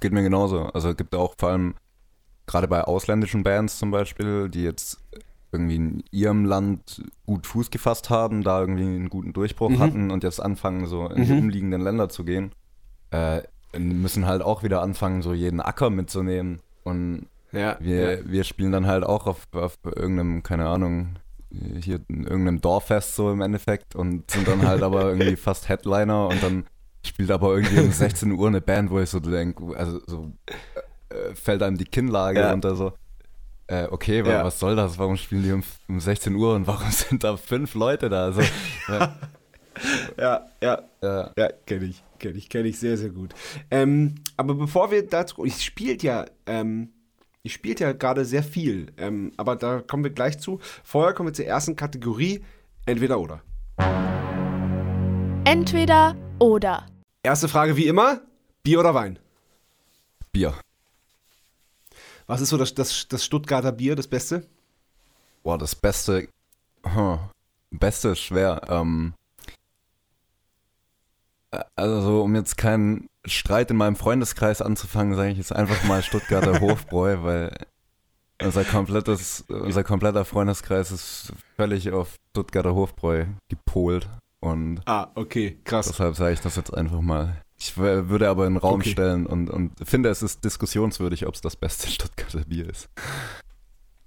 Geht mir genauso. Also es gibt auch vor allem, gerade bei ausländischen Bands zum Beispiel, die jetzt irgendwie in ihrem Land gut Fuß gefasst haben, da irgendwie einen guten Durchbruch Mhm. hatten und jetzt anfangen, so in die Mhm. umliegenden Länder zu gehen, äh, müssen halt auch wieder anfangen, so jeden Acker mitzunehmen. Und Ja, wir, wir spielen dann halt auch auf, auf irgendeinem, keine Ahnung, hier in irgendeinem Dorffest so im Endeffekt und sind dann halt aber irgendwie fast Headliner und dann spielt aber irgendwie um 16 Uhr eine Band, wo ich so denke, also so äh, fällt einem die Kinnlage Ja. runter so. Äh, okay, wa- Ja. was soll das? Warum spielen die um, um 16 Uhr und warum sind da fünf Leute da? Also, ja, ja, ja. äh, Ja, kenne ich, kenne ich, kenne ich sehr, sehr gut. Ähm, aber bevor wir dazu, ich spielt ja, ähm, ich spielt ja gerade sehr viel, ähm, aber da kommen wir gleich zu. Vorher kommen wir zur ersten Kategorie, entweder oder. Entweder oder. Erste Frage wie immer, Bier oder Wein? Bier. Was ist so das, das, das Stuttgarter Bier, das Beste? Boah, das Beste. Huh, Beste ist schwer. Ähm, äh, also, um jetzt keinen Streit in meinem Freundeskreis anzufangen, sage ich jetzt einfach mal Stuttgarter Hofbräu, weil unser komplettes, unser kompletter Freundeskreis ist völlig auf Stuttgarter Hofbräu gepolt. Und Ah, okay, krass. deshalb sage ich das jetzt einfach mal. Ich würde aber in den Raum Okay. stellen und, und finde, es ist diskussionswürdig, ob es das beste Stuttgarter Bier ist.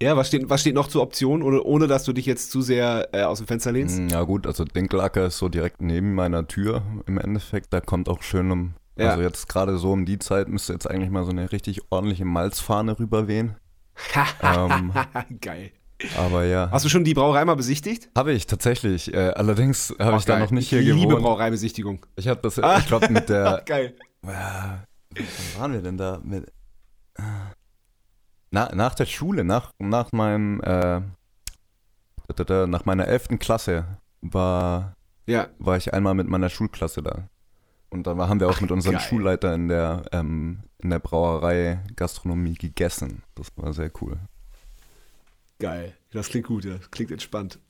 Ja, was steht, was steht noch zur Option, ohne, ohne dass du dich jetzt zu sehr äh, aus dem Fenster lehnst? Mm, Ja gut, also Dinkelacker ist so direkt neben meiner Tür im Endeffekt. Da kommt auch schön um, Ja. also jetzt gerade so um die Zeit müsste jetzt eigentlich mal so eine richtig ordentliche Malzfahne rüberwehen. ähm, Geil. Aber ja, Hast du schon die Brauerei mal besichtigt? habe ich tatsächlich. Äh, allerdings habe Ach, ich da geil. noch nicht hier ich liebe gewohnt. Brauereibesichtigung. Ich habe das, Ah. ich glaube mit der, Geil. wann waren wir denn da? Mit, äh, na, nach der Schule, nach, nach meinem, äh, da, da, da, nach meiner 11. Klasse war Ja. war ich einmal mit meiner Schulklasse da. Und da haben wir auch mit unserem geil. Schulleiter in der, ähm, in der Brauerei Gastronomie gegessen. Das war sehr cool. Geil. Das klingt gut, ja. Das klingt entspannt.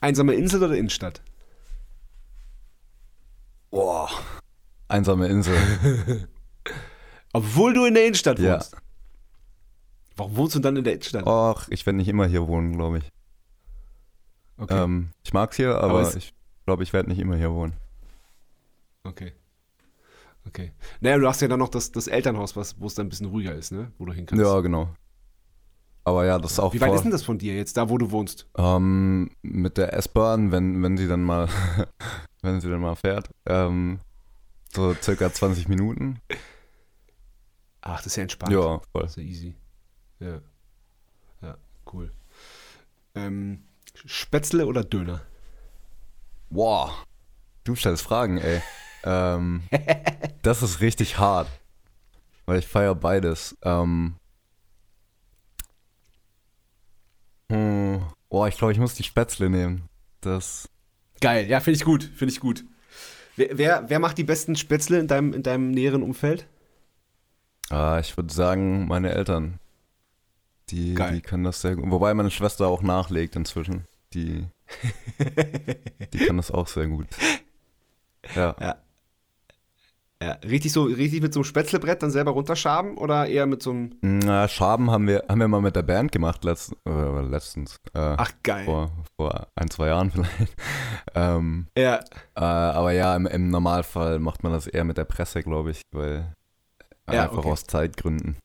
Einsame Insel oder Innenstadt? Boah. Einsame Insel. Obwohl du in der Innenstadt ja. wohnst. Warum wohnst du dann in der Innenstadt? Och, ich werde nicht immer hier wohnen, glaube ich. okay. Ähm, ich mag's hier, aber, Aber es- ich glaube, ich werde nicht immer hier wohnen. okay. Okay. Naja, du hast ja dann noch das, das Elternhaus, wo es dann ein bisschen ruhiger ist, ne? Wo du hin kannst. Ja, genau. Aber ja, das ist auch Wie weit vor, ist denn das von dir jetzt, da wo du wohnst? ähm, mit der S-Bahn, wenn, wenn sie dann mal, wenn sie dann mal fährt, ähm, so circa 20 Minuten. Ach, das ist ja entspannt. Ja, voll. Das ist ja easy. Ja. Ja, cool. Ähm, Spätzle oder Döner? Wow. Du stellst Fragen, ey. ähm, das ist richtig hart. Weil ich feiere beides. Ähm, hm, boah, ich glaube, ich muss die Spätzle nehmen. Das. Geil, ja, finde ich gut, finde ich gut. Wer, wer, wer macht die besten Spätzle in deinem, in deinem näheren Umfeld? Ah, ich würde sagen, meine Eltern. Die, Geil. die können das sehr gut. Wobei meine Schwester auch nachlegt inzwischen. Die, die kann das auch sehr gut. Ja. Ja. Ja, richtig so, richtig mit so einem Spätzlebrett dann selber runterschaben oder eher mit so einem. Na, Schaben haben wir, haben wir mal mit der Band gemacht letzt, äh, letztens. Äh, Ach geil. vor, vor ein, zwei Jahren vielleicht. ähm, Ja, äh, aber ja, im, im Normalfall macht man das eher mit der Presse, glaube ich, weil Ja, einfach okay. aus Zeitgründen.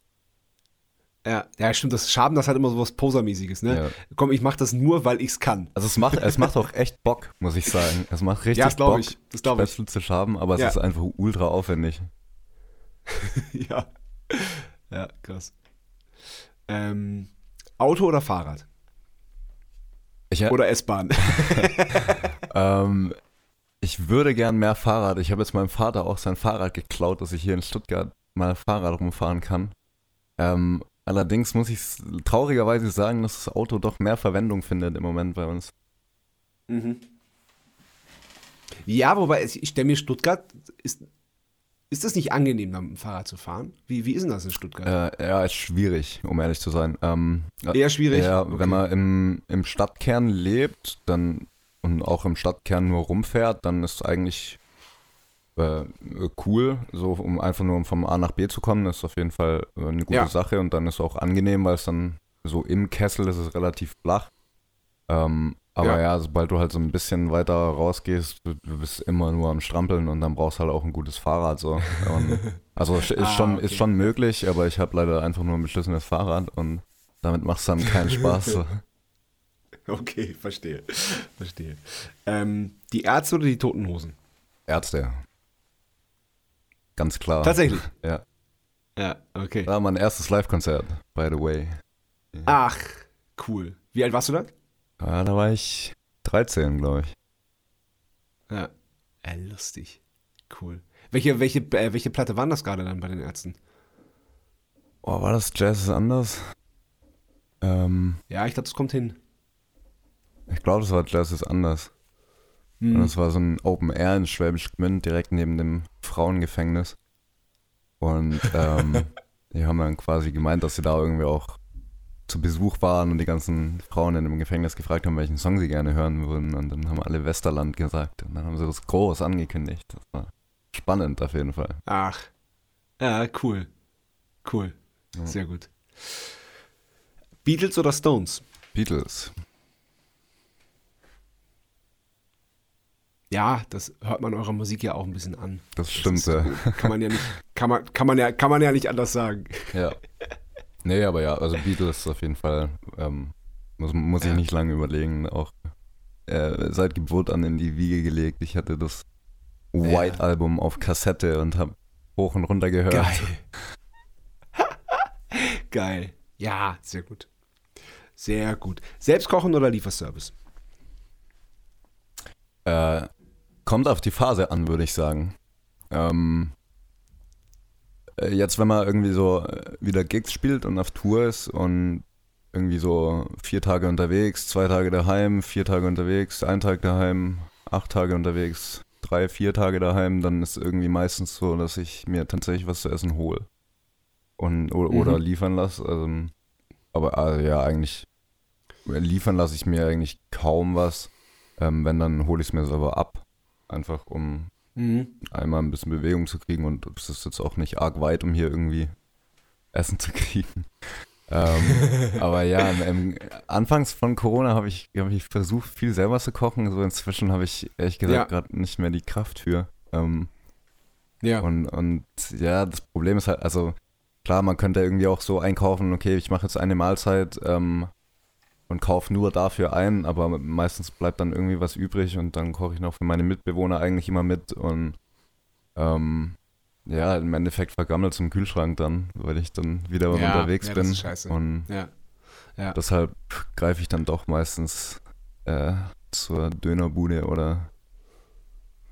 Ja, ja, stimmt. Das Schaben, das hat immer so was Posermäßiges, ne? Ja. Komm, ich mach das nur, weil ich's kann. Also es macht, es macht auch echt Bock, muss ich sagen. Es macht richtig Ja, das glaube Bock, ich. Das glaube ich. Zu schaben, aber es Ja. ist einfach ultra aufwendig. ja. Ja, krass. Ähm, Auto oder Fahrrad? Ich, Oder S-Bahn? ähm, ich würde gern mehr Fahrrad. Ich habe jetzt meinem Vater auch sein Fahrrad geklaut, dass ich hier in Stuttgart mal Fahrrad rumfahren kann. Ähm, allerdings muss ich traurigerweise sagen, dass das Auto doch mehr Verwendung findet im Moment bei uns. Mhm. Ja, wobei, ich stelle mir Stuttgart, ist, ist es nicht angenehm, mit dem Fahrrad zu fahren? Wie, wie ist denn das in Stuttgart? Äh, ja, ist schwierig, um ehrlich zu sein. Ähm, Eher schwierig. Ja, Okay. wenn man im, im Stadtkern lebt dann und auch im Stadtkern nur rumfährt, dann ist eigentlich äh, cool, so um einfach nur vom A nach B zu kommen, ist auf jeden Fall äh, eine gute Ja. Sache und dann ist auch angenehm, weil es dann so im Kessel ist es relativ flach. Ähm, aber Ja. ja. sobald du halt so ein bisschen weiter rausgehst, du, du bist immer nur am Strampeln und dann brauchst du halt auch ein gutes Fahrrad. So. Und, also ist, Ah, schon, okay. ist schon möglich, aber ich habe leider einfach nur ein beschissenes Fahrrad und damit macht es dann keinen Spaß. So. Okay, verstehe. Verstehe. Ähm, die Ärzte oder die Toten Hosen? Ärzte. Ganz klar. Tatsächlich. Ja. Ja, okay. War mein erstes Live-Konzert, by the way. Ach, cool. Wie alt warst du da? Ja, da war ich 13, glaube ich. Ja. Äh, lustig. Cool. Welche, welche, äh, welche Platte waren das gerade dann bei den Ärzten? Oh, war das Jazz ist anders? Ähm, Ja, ich glaube, das kommt hin. ich glaube, das war Jazz ist anders. Und Hm. das war so ein Open Air in Schwäbisch Gmünd, direkt neben dem Frauengefängnis. Und ähm, die haben dann quasi gemeint, dass sie da irgendwie auch zu Besuch waren und die ganzen Frauen in dem Gefängnis gefragt haben, welchen Song sie gerne hören würden. Und dann haben alle Westerland gesagt. Und dann haben sie das groß angekündigt. Das war spannend auf jeden Fall. Ach. Ja, cool. Cool. Ja. Sehr gut. Beatles oder Stones? Beatles. Ja, das hört man eurer Musik ja auch ein bisschen an. Das stimmt, ist ja. Kann man ja nicht, kann man, kann man ja, kann man ja nicht anders sagen. Ja. Nee, aber ja, also Beatles auf jeden Fall. Ähm, muss, muss ich Ja. nicht lange überlegen. Auch äh, seit Geburt an in die Wiege gelegt. Ich hatte das White Album auf Kassette und habe hoch und runter gehört. Geil. Geil. Ja, sehr gut. Sehr gut. Selbst kochen oder Lieferservice? Äh, kommt auf die Phase an, würde ich sagen. Ähm, äh, jetzt, wenn man irgendwie so äh, wieder Gigs spielt und auf Tour ist und irgendwie so vier Tage unterwegs, zwei Tage daheim, vier Tage unterwegs, ein Tag daheim, acht Tage unterwegs, drei, vier Tage daheim, dann ist irgendwie meistens so, dass ich mir tatsächlich was zu essen hole. Und, oder, Mhm. oder liefern lasse. Also, aber also, ja, eigentlich liefern lasse ich mir eigentlich kaum was. Ähm, wenn, dann hole ich es mir selber ab. Einfach um Mhm. einmal ein bisschen Bewegung zu kriegen und es ist jetzt auch nicht arg weit, um hier irgendwie Essen zu kriegen. ähm, aber ja, im, im, anfangs von Corona habe ich, hab ich versucht, viel selber zu kochen. So inzwischen habe ich ehrlich gesagt Ja. gerade nicht mehr die Kraft für. Ähm, Ja. und, und ja, das Problem ist halt, also klar, man könnte irgendwie auch so einkaufen, okay, ich mache jetzt eine Mahlzeit ähm, und kaufe nur dafür ein, aber meistens bleibt dann irgendwie was übrig und dann koche ich noch für meine Mitbewohner eigentlich immer mit und ähm, ja, im Endeffekt vergammelt es im Kühlschrank dann, weil ich dann wieder Ja, unterwegs ja, das bin. ist scheiße. Und ja. Ja. deshalb greife ich dann doch meistens äh, zur Dönerbude oder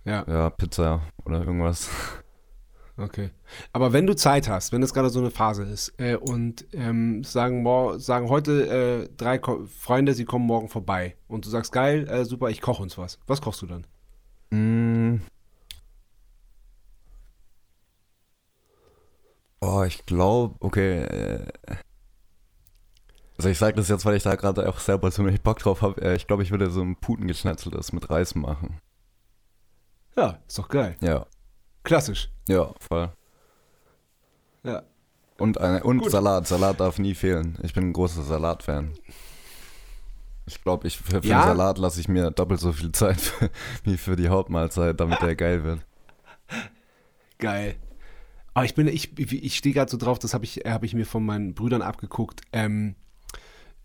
ja, Pizza oder irgendwas. Okay. Aber wenn du Zeit hast, wenn das gerade so eine Phase ist äh, und ähm, sagen, sagen heute äh, drei Ko Freunde, sie kommen morgen vorbei und du sagst, geil, äh, super, ich koche uns was. Was kochst du dann? Mm. Oh, ich glaube, okay. äh, Also ich sage das jetzt, weil ich da gerade auch selber ziemlich Bock drauf habe. Äh, Ich glaube, ich würde so ein Putengeschnetzeltes mit Reis machen. Ja, ist doch geil. Ja, Klassisch. ja, voll. Ja. Und, eine, und Gut. Salat. Salat darf nie fehlen. Ich bin ein großer Salatfan. Ich glaube, ich, für, für Ja? den Salat lasse ich mir doppelt so viel Zeit wie für die Hauptmahlzeit, damit der geil wird. Geil. Aber ich bin, ich, ich stehe gerade so drauf, das habe ich, hab ich mir von meinen Brüdern abgeguckt, ähm,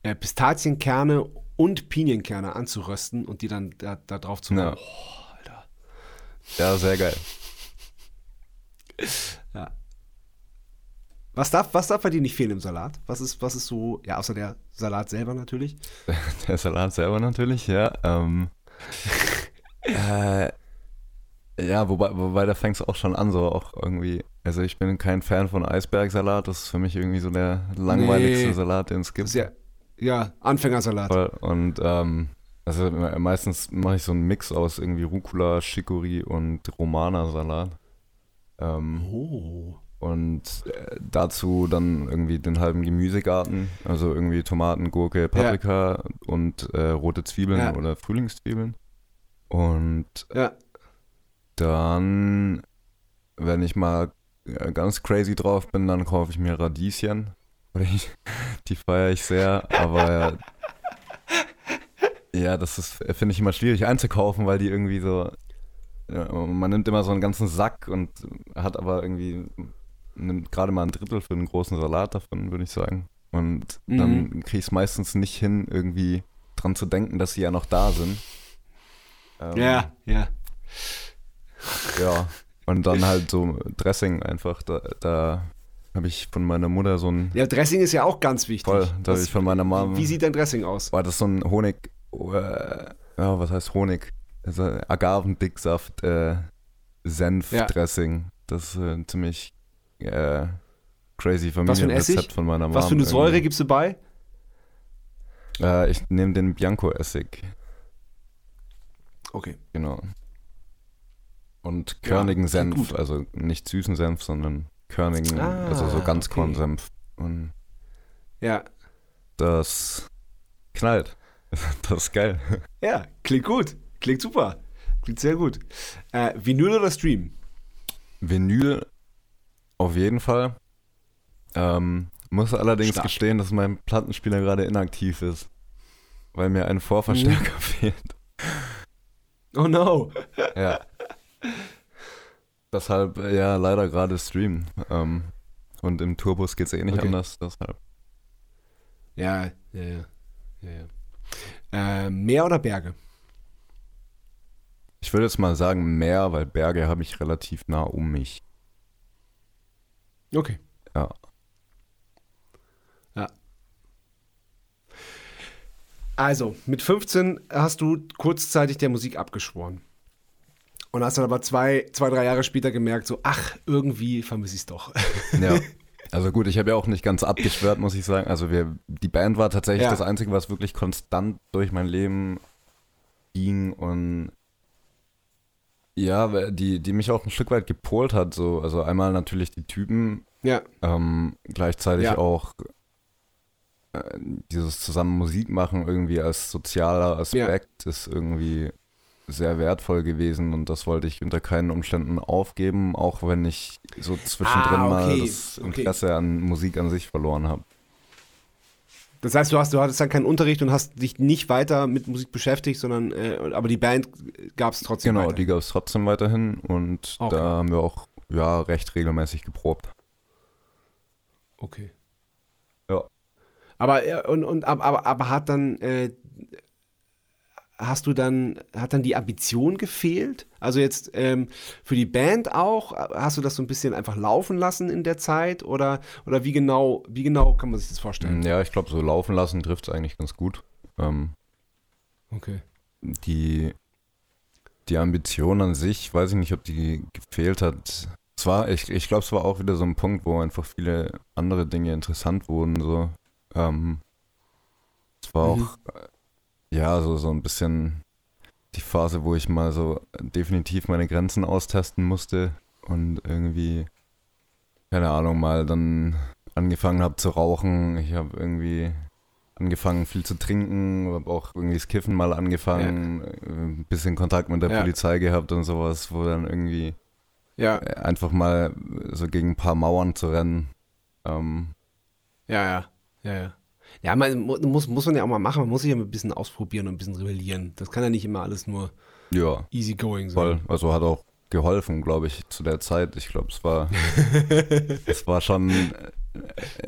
äh, Pistazienkerne und Pinienkerne anzurösten und die dann da, da drauf zu Ja. machen. Oh, Alter. Ja, sehr geil. Ja. Was darf, was darf bei dir nicht fehlen im Salat? Was ist, was ist so, ja, außer der Salat selber natürlich. Der Salat selber natürlich, ja. Ähm, äh, ja, wobei, wobei da fängt es auch schon an, so auch irgendwie. Also ich bin kein Fan von Eisbergsalat, das ist für mich irgendwie so der langweiligste Nee. Salat, den es gibt. Ja, ja, Anfängersalat. Und ähm, also me- meistens mache ich so einen Mix aus irgendwie Rucola, Chicorée und Romana-Salat. Ähm, Oh. und äh, dazu dann irgendwie den halben Gemüsegarten, also irgendwie Tomaten, Gurke, Paprika und äh, rote Zwiebeln Ja. oder Frühlingszwiebeln. Und Ja. dann, wenn ich mal äh, ganz crazy drauf bin, dann kaufe ich mir Radieschen. Die feiere ich sehr, aber ja, das ist, finde ich immer schwierig einzukaufen, weil die irgendwie so, ja, man nimmt immer so einen ganzen Sack und hat aber irgendwie, nimmt gerade mal ein Drittel für einen großen Salat davon, würde ich sagen. Und dann Mhm. kriege ich es meistens nicht hin, irgendwie dran zu denken, dass sie ja noch da sind. Ähm, Ja, ja. ja, und dann halt so Dressing einfach. Da, da habe ich von meiner Mutter so ein. Ja, Dressing ist ja auch ganz wichtig. Voll, da habe Was- ich von meiner Mom. Wie sieht dein Dressing aus? War das so ein Honig. Äh, ja, was heißt Honig? Also Agavendicksaft, äh, Senf-Dressing. Das ist äh, ziemlich äh, crazy ein? Familienrezept von meiner Mom. Was für eine Säure irgendwie. gibst du bei? Äh, ich nehme den Bianco-Essig, Okay. genau. Und körnigen klingt Senf, gut. also nicht süßen Senf, sondern körnigen, Ah, also so okay. Ganzkornsenf. Und Ja. Das knallt. Das ist geil. Ja, klingt gut. Klingt super. Klingt sehr gut. Äh, Vinyl oder Stream? Vinyl auf jeden Fall. Ähm, muss allerdings Stark. gestehen, dass mein Plattenspieler gerade inaktiv ist. Weil mir ein Vorverstärker Mhm. fehlt. Oh no. Ja. Deshalb, äh, ja, leider gerade streamen. Ähm, und im Tourbus geht es eh nicht Okay. anders, deshalb. Ja, ja, ja. ja, ja. Äh, Meer oder Berge? Ich würde jetzt mal sagen Meer, weil Berge habe ich relativ nah um mich. Okay. Ja. Ja. Also, mit 15 hast du kurzzeitig der Musik abgeschworen. Und hast dann aber zwei, zwei drei Jahre später gemerkt, so, ach, irgendwie vermisse ich es doch. Ja. Also gut, ich habe ja auch nicht ganz abgeschwört, muss ich sagen. Also wir, die Band war tatsächlich Ja. das Einzige, was wirklich konstant durch mein Leben ging und ja, die, die mich auch ein Stück weit gepolt hat. So. Also einmal natürlich die Typen, ja, ähm, gleichzeitig Ja. auch äh, dieses zusammen Musik machen irgendwie als sozialer Aspekt ist irgendwie sehr wertvoll gewesen und das wollte ich unter keinen Umständen aufgeben, auch wenn ich so zwischendrin Ah, mal okay, das okay. Interesse an Musik an sich verloren habe. Das heißt, du, hast, du hattest dann keinen Unterricht und hast dich nicht weiter mit Musik beschäftigt, sondern, äh, aber die Band gab es trotzdem Genau, weiter. die gab es trotzdem weiterhin und Okay. da haben wir auch ja recht regelmäßig geprobt. Okay. Ja. Aber, und, und, aber, aber, aber hat dann, äh, hast du dann, hat dann die Ambition gefehlt? Also jetzt ähm, für die Band auch? Hast du das so ein bisschen einfach laufen lassen in der Zeit? Oder, oder wie genau, wie genau kann man sich das vorstellen? Ja, ich glaube, so laufen lassen trifft es eigentlich ganz gut. Ähm, Okay. die, die Ambition an sich, weiß ich nicht, ob die gefehlt hat. Es war, ich, ich glaube, es war auch wieder so ein Punkt, wo einfach viele andere Dinge interessant wurden. So. Ähm, es war Mhm. auch, äh, ja, so, so ein bisschen die Phase, wo ich mal so definitiv meine Grenzen austesten musste und irgendwie, keine Ahnung, mal dann angefangen habe zu rauchen. Ich habe irgendwie angefangen viel zu trinken, habe auch irgendwie das Kiffen mal angefangen, äh, ein bisschen Kontakt mit der Ja. Polizei gehabt und sowas, wo dann irgendwie Ja, äh, einfach mal so gegen ein paar Mauern zu rennen. Ähm, ja, ja, ja, ja. Ja, man mu- muss, muss man ja auch mal machen. Man muss sich ja ein bisschen ausprobieren und ein bisschen rebellieren. Das kann ja nicht immer alles nur ja, easy going voll. sein. Also hat auch geholfen, glaube ich, zu der Zeit. Ich glaube, es war, es war schon, äh,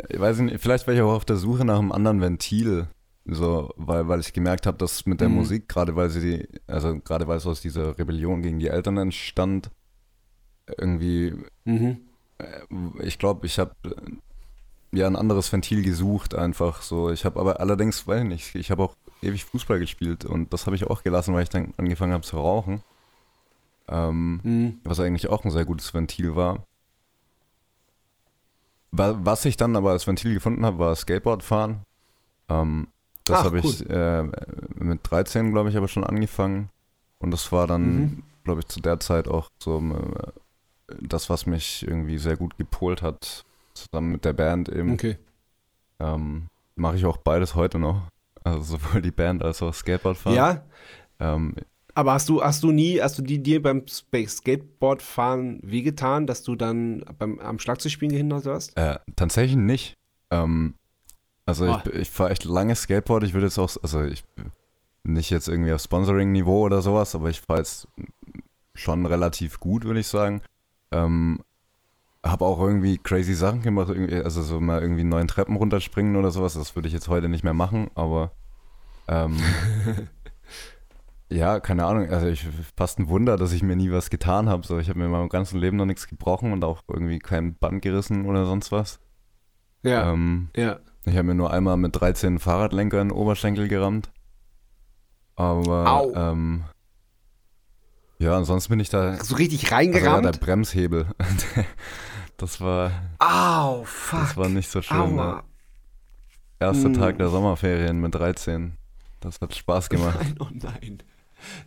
ich weiß nicht, vielleicht war ich auch auf der Suche nach einem anderen Ventil. So, weil, weil ich gemerkt habe, dass mit der Mhm. Musik, gerade weil sie die, also gerade weil es aus dieser Rebellion gegen die Eltern entstand, irgendwie Mhm. ich glaube, ich habe ja ein anderes Ventil gesucht einfach so. Ich habe aber allerdings, weiß ich nicht, ich habe auch ewig Fußball gespielt und das habe ich auch gelassen, weil ich dann angefangen habe zu rauchen. Ähm, Mhm. was eigentlich auch ein sehr gutes Ventil war. Wa- Was ich dann aber als Ventil gefunden habe, war Skateboardfahren. Ähm, das habe ich äh, mit 13, glaube ich, aber schon angefangen. Und das war dann, Mhm. glaube ich, zu der Zeit auch so äh, das, was mich irgendwie sehr gut gepolt hat, zusammen mit der Band eben. Okay. Ähm, Mache ich auch beides heute noch. Also sowohl die Band als auch Skateboardfahren. Ja, Ähm, aber hast du, hast du nie, hast du die, dir beim Skateboardfahren wehgetan, dass du dann beim, am Schlagzeugspielen gehindert warst? Äh, tatsächlich nicht. Ähm, also Ah. ich, ich fahre echt lange Skateboard. Ich würde jetzt auch, also ich nicht jetzt irgendwie auf Sponsoring-Niveau oder sowas, aber ich fahre jetzt schon relativ gut, würde ich sagen. Ähm, habe auch irgendwie crazy Sachen gemacht, also so mal irgendwie neun Treppen runterspringen oder sowas. Das würde ich jetzt heute nicht mehr machen, aber ähm, ja, keine Ahnung. Also ich fast ein Wunder, dass ich mir nie was getan habe. So, ich habe mir in meinem ganzen Leben noch nichts gebrochen und auch irgendwie kein Band gerissen oder sonst was. Ja, Ähm, ja. ich habe mir nur einmal mit 13 Fahrradlenker in den Oberschenkel gerammt. Aber Au. ähm, ja, ansonsten bin ich da. So richtig Also ja, der reingerammt? Bremshebel. das war, Au, fuck. das war nicht so schön. Ne? Erster Mm. Tag der Sommerferien mit 13. Das hat Spaß gemacht. Nein, oh nein.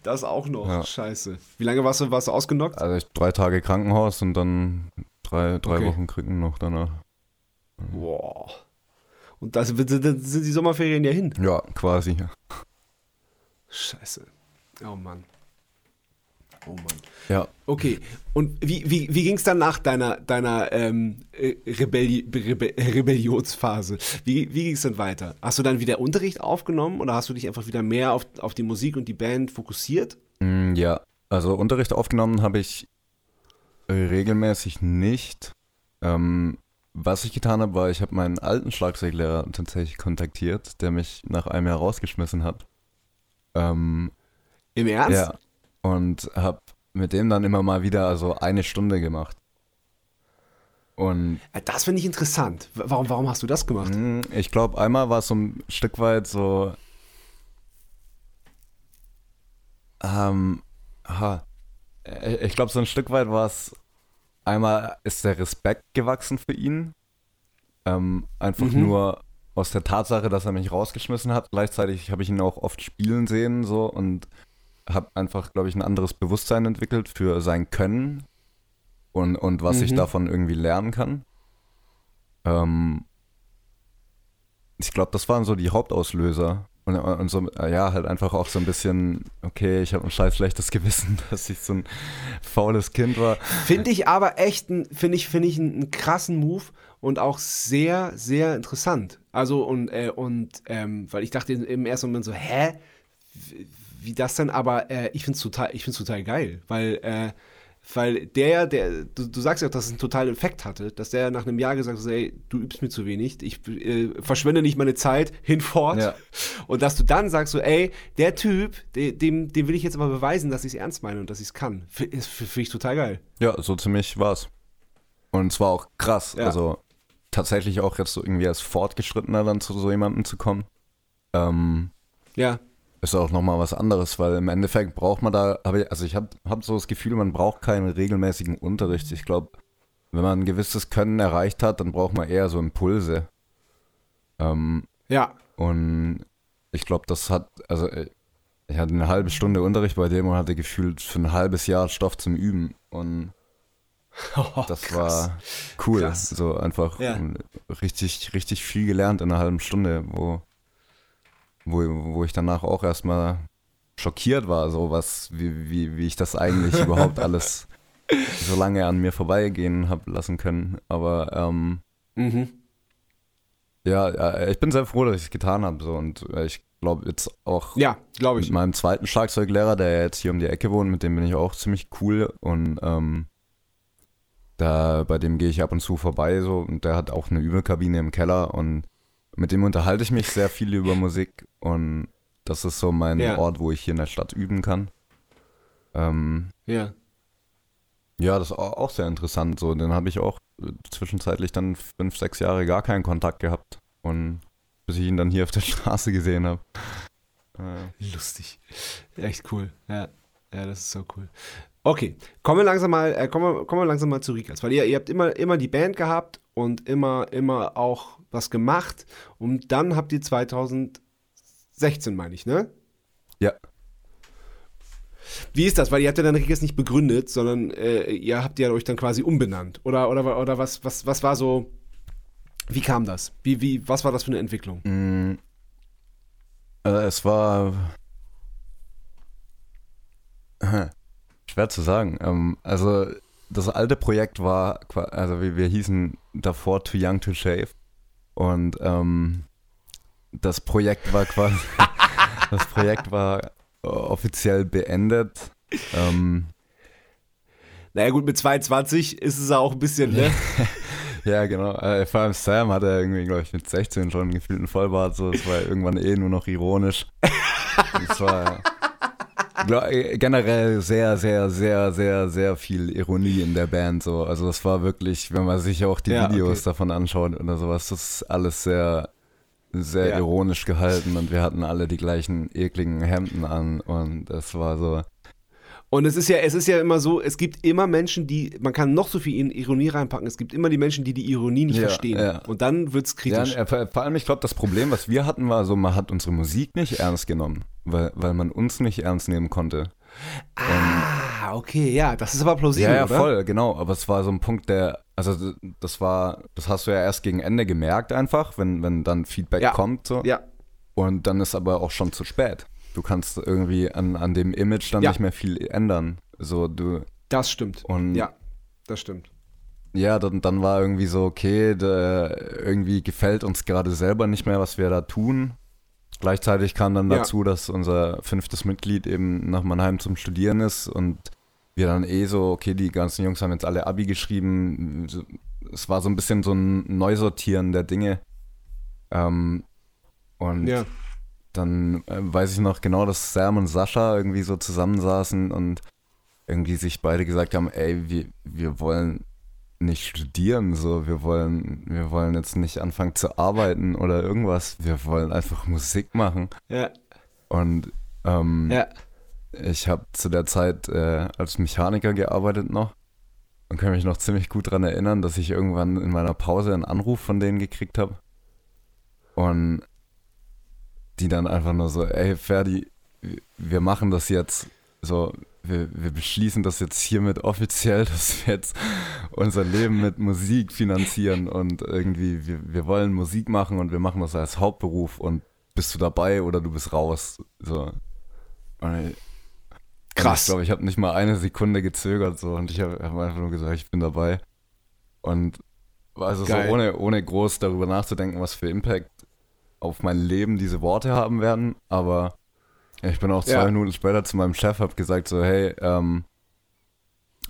Das auch noch. Ja. Scheiße. Wie lange warst du, warst du ausgenockt? Also ich, drei Tage Krankenhaus und dann drei, drei Okay. Wochen Krücken noch danach. Boah. Und da sind, sind sind die Sommerferien ja hin. Ja, quasi. Scheiße. Oh Mann. Oh Mann. Ja. Okay. Und wie, wie, wie ging es dann nach deiner, deiner ähm, äh, Rebelli Rebe Rebellionsphase? Wie, wie ging es dann weiter? Hast du dann wieder Unterricht aufgenommen oder hast du dich einfach wieder mehr auf, auf die Musik und die Band fokussiert? Mm, Ja, also Unterricht aufgenommen habe ich äh, regelmäßig nicht. Ähm, was ich getan habe, war, ich habe meinen alten Schlagzeuglehrer tatsächlich kontaktiert, der mich nach einem Jahr rausgeschmissen hat. Ähm, Im Ernst? ja, und habe mit dem dann immer mal wieder so eine Stunde gemacht. Und Ja, Das finde ich interessant. Warum, warum hast du das gemacht? Mm, Ich glaube, einmal war es so ein Stück weit so. Ähm, aha. Äh, Ich glaube, so ein Stück weit war es. Einmal ist der Respekt gewachsen für ihn. Ähm, einfach Mhm. nur aus der Tatsache, dass er mich rausgeschmissen hat. Gleichzeitig habe ich ihn auch oft spielen sehen so und habe einfach, glaube ich, ein anderes Bewusstsein entwickelt für sein Können und, und was ich Mhm. davon irgendwie lernen kann. Ähm, ich glaube, das waren so die Hauptauslöser. Und, und so, äh, ja, halt einfach auch so ein bisschen, okay, ich habe ein scheiß schlechtes Gewissen, dass ich so ein faules Kind war. Finde ich aber echt, finde ich, finde ich einen, einen krassen Move und auch sehr, sehr interessant. Also und, äh, und ähm, weil ich dachte im ersten Moment so, hä? Wie- das denn? Aber äh, ich finde es total, ich find's total geil, weil, äh, weil der, der, du, du sagst ja auch, dass es einen totalen Effekt hatte, dass der nach einem Jahr gesagt hat, ey, du übst mir zu wenig, ich äh, verschwende nicht meine Zeit, hinfort. Ja. Und dass du dann sagst so, ey, der Typ, de, dem, dem will ich jetzt aber beweisen, dass ich es ernst meine und dass ich es kann. Finde ich total geil. Ja, so ziemlich war's. Und es war auch krass. Ja. Also tatsächlich auch jetzt so irgendwie als Fortgeschrittener dann zu so jemandem zu kommen. Ähm, Ja. Ist auch nochmal was anderes, weil im Endeffekt braucht man da, hab ich, also ich habe hab so das Gefühl, man braucht keinen regelmäßigen Unterricht. Ich glaube, wenn man ein gewisses Können erreicht hat, dann braucht man eher so Impulse. Ähm, Ja. und ich glaube, das hat, also äh, ich hatte eine halbe Stunde Unterricht bei dem und hatte gefühlt für ein halbes Jahr Stoff zum Üben. Und das war cool. Krass. So einfach Ja. richtig, richtig viel gelernt in einer halben Stunde, wo, wo, wo ich danach auch erstmal schockiert war, so was, wie, wie, wie ich das eigentlich überhaupt alles so lange an mir vorbeigehen habe lassen können. Aber ähm, Mhm. ja, ja, ich bin sehr froh, dass ich es getan habe. So, und äh, ich glaube jetzt auch Ja, glaube mit ich. meinem zweiten Schlagzeuglehrer, der jetzt hier um die Ecke wohnt, mit dem bin ich auch ziemlich cool und ähm, da bei dem gehe ich ab und zu vorbei so und der hat auch eine Übelkabine im Keller und mit dem unterhalte ich mich sehr viel über Musik und das ist so mein Ja. Ort, wo ich hier in der Stadt üben kann. Ähm, Ja. ja, das ist au- auch sehr interessant. So, dann habe ich auch äh, zwischenzeitlich dann fünf, sechs Jahre gar keinen Kontakt gehabt und bis ich ihn dann hier auf der Straße gesehen habe. Äh, Lustig. Echt cool. Ja. Ja, das ist so cool. Okay, kommen wir langsam mal, äh, kommen, wir, kommen wir langsam mal zu Rikas, weil ihr, ihr habt immer, immer die Band gehabt und immer, immer auch was gemacht und dann habt ihr 2016, meine ich, ne? Ja. Wie ist das? Weil ihr habt ja dann Rikas nicht begründet, sondern äh, ihr habt ja euch dann quasi umbenannt. Oder, oder, oder was, was, was war so, wie kam das? Wie, wie, was war das für eine Entwicklung? Mm, äh, es war schwer zu sagen. Ähm, also das alte Projekt war, also wir, wir hießen davor Too Young to Shave und ähm, das Projekt war quasi, das Projekt war offiziell beendet. Ähm, Naja gut, mit 22 ist es auch ein bisschen, ne? Ja, genau. Äh, vor allem Sam hatte irgendwie, glaube ich, mit 16 schon gefühlt einen Vollbart. So, es war irgendwann eh nur noch ironisch. es war glaub, äh, generell sehr, sehr, sehr, sehr, sehr viel Ironie in der Band. So. Also es war wirklich, wenn man sich auch die Ja, Videos okay. davon anschaut oder sowas, das ist alles sehr, sehr Ja. ironisch gehalten und wir hatten alle die gleichen ekligen Hemden an und es war so. Und es ist ja, es ist ja immer so, es gibt immer Menschen, die, man kann noch so viel in Ironie reinpacken, es gibt immer die Menschen, die die Ironie nicht Ja, verstehen. ja. Und dann wird's kritisch. Ja, äh, vor, vor allem, ich glaube, das Problem, was wir hatten, war so, man hat unsere Musik nicht ernst genommen, weil, weil man uns nicht ernst nehmen konnte. ah, okay, ja, das ist aber plausibel, Ja, ja, oder? voll, genau. Aber es war so ein Punkt, der, also das war, das hast du ja erst gegen Ende gemerkt einfach, wenn, wenn dann Feedback Ja. kommt. So. Ja, Und dann ist aber auch schon zu spät. Du kannst irgendwie an, an dem Image dann Ja. nicht mehr viel ändern. So, du. Das stimmt. Und ja, das stimmt. ja, dann, dann war irgendwie so, okay, da, irgendwie gefällt uns gerade selber nicht mehr, was wir da tun. Gleichzeitig kam dann Ja. dazu, dass unser fünftes Mitglied eben nach Mannheim zum Studieren ist und wir dann eh so, okay, die ganzen Jungs haben jetzt alle Abi geschrieben. Es war so ein bisschen so ein Neusortieren der Dinge. Ähm, und Ja. dann äh, weiß ich noch genau, dass Sam und Sascha irgendwie so zusammensaßen und irgendwie sich beide gesagt haben, ey, wir, wir wollen nicht studieren, so, wir wollen, wir wollen jetzt nicht anfangen zu arbeiten oder irgendwas, wir wollen einfach Musik machen. Ja. Und ähm, Ja. ich habe zu der Zeit äh, als Mechaniker gearbeitet noch und kann mich noch ziemlich gut daran erinnern, dass ich irgendwann in meiner Pause einen Anruf von denen gekriegt habe. Und die dann einfach nur so, ey Ferdi, wir machen das jetzt so, wir, wir beschließen das jetzt hiermit offiziell, dass wir jetzt unser Leben mit Musik finanzieren und irgendwie, wir, wir wollen Musik machen und wir machen das als Hauptberuf und bist du dabei oder du bist raus. So. Und Krass. Ich glaube, ich habe nicht mal eine Sekunde gezögert so und ich habe hab einfach nur gesagt, ich bin dabei. Und also so ohne, ohne groß darüber nachzudenken, was für Impact auf mein Leben diese Worte haben werden. Aber ich bin auch zwei Ja. Minuten später zu meinem Chef, habe gesagt so, hey, ähm,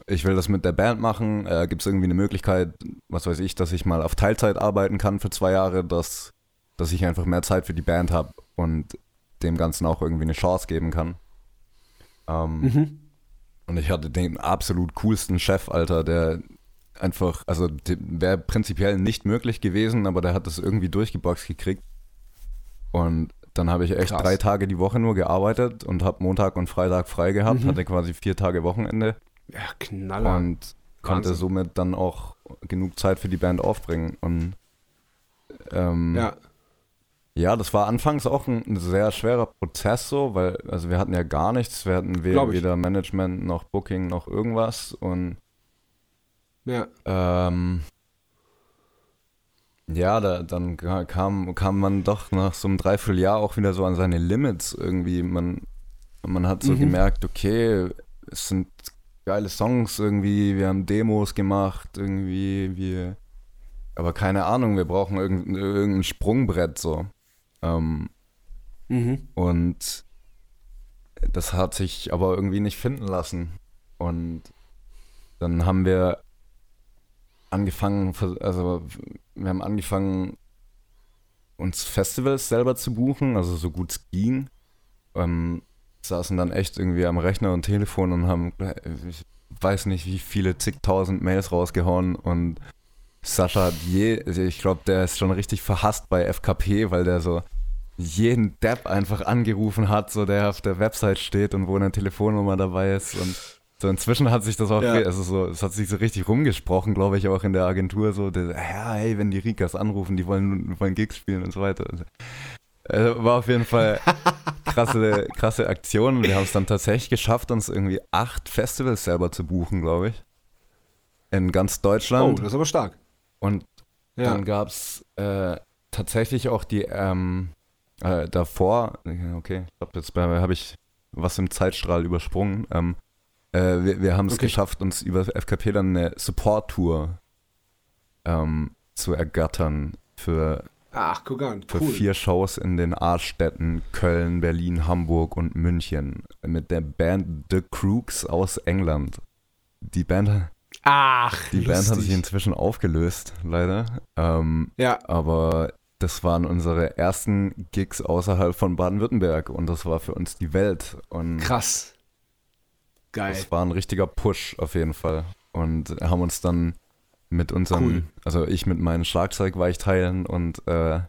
ich will das mit der Band machen. Äh, Gibt es irgendwie eine Möglichkeit, was weiß ich, dass ich mal auf Teilzeit arbeiten kann für zwei Jahre, dass, dass ich einfach mehr Zeit für die Band habe und dem Ganzen auch irgendwie eine Chance geben kann. Ähm, Mhm. und ich hatte den absolut coolsten Chef, Alter, der einfach, also wäre prinzipiell nicht möglich gewesen, aber der hat das irgendwie durchgeboxt gekriegt. Und dann habe ich echt Krass. drei Tage die Woche nur gearbeitet und habe Montag und Freitag frei gehabt, Mhm. hatte quasi vier Tage Wochenende Ja, Knaller. und konnte Wahnsinn. somit dann auch genug Zeit für die Band aufbringen. Und ähm, ja. ja, das war anfangs auch ein, ein sehr schwerer Prozess so, weil also wir hatten ja gar nichts, wir hatten we Glaub ich. weder Management noch Booking noch irgendwas und Ja. ähm, ja, da, dann ka- kam, kam man doch nach so einem Dreivierteljahr auch wieder so an seine Limits irgendwie. Man, man hat so Mhm. gemerkt, okay, es sind geile Songs irgendwie, wir haben Demos gemacht, irgendwie, wir. Aber keine Ahnung, wir brauchen irgendein, irgendein Sprungbrett so. Ähm, Mhm. und das hat sich aber irgendwie nicht finden lassen. Und dann haben wir angefangen, also wir haben angefangen, uns Festivals selber zu buchen, also so gut es ging. Ähm, saßen dann echt irgendwie am Rechner und Telefon und haben, ich weiß nicht, wie viele zigtausend Mails rausgehauen und Sascha hat je, ich glaube, der ist schon richtig verhasst bei FKP, weil der so jeden Depp einfach angerufen hat, so der auf der Website steht und wo eine Telefonnummer dabei ist und so inzwischen hat sich das auch, Ja. also so, es hat sich so richtig rumgesprochen, glaube ich, auch in der Agentur so, der, ja, hey, wenn die Rikas anrufen, die wollen, wollen Gigs spielen und so weiter. Also, war auf jeden Fall krasse, krasse Aktion wir haben es dann tatsächlich geschafft, uns irgendwie acht Festivals selber zu buchen, glaube ich. In ganz Oh, Deutschland. das ist aber stark. Und Ja. dann gab es äh, tatsächlich auch die, ähm, äh, davor, okay, ich glaube, jetzt habe ich was im Zeitstrahl übersprungen. Ähm, äh, wir wir haben es Okay. geschafft, uns über FKP dann eine Support-Tour ähm, zu ergattern für, Ach, guck an. für Cool. vier Shows in den A-Städten Köln, Berlin, Hamburg und München mit der Band The Crooks aus England. Die Band, Ach, die Band hat lustig. sich inzwischen aufgelöst, leider. Ähm, Ja, aber das waren unsere ersten Gigs außerhalb von Baden-Württemberg und das war für uns die Welt. Und krass. Geil. das war ein richtiger Push auf jeden Fall. Und haben uns dann mit unserem, Cool. also ich mit meinen Schlagzeugweichteilen und äh,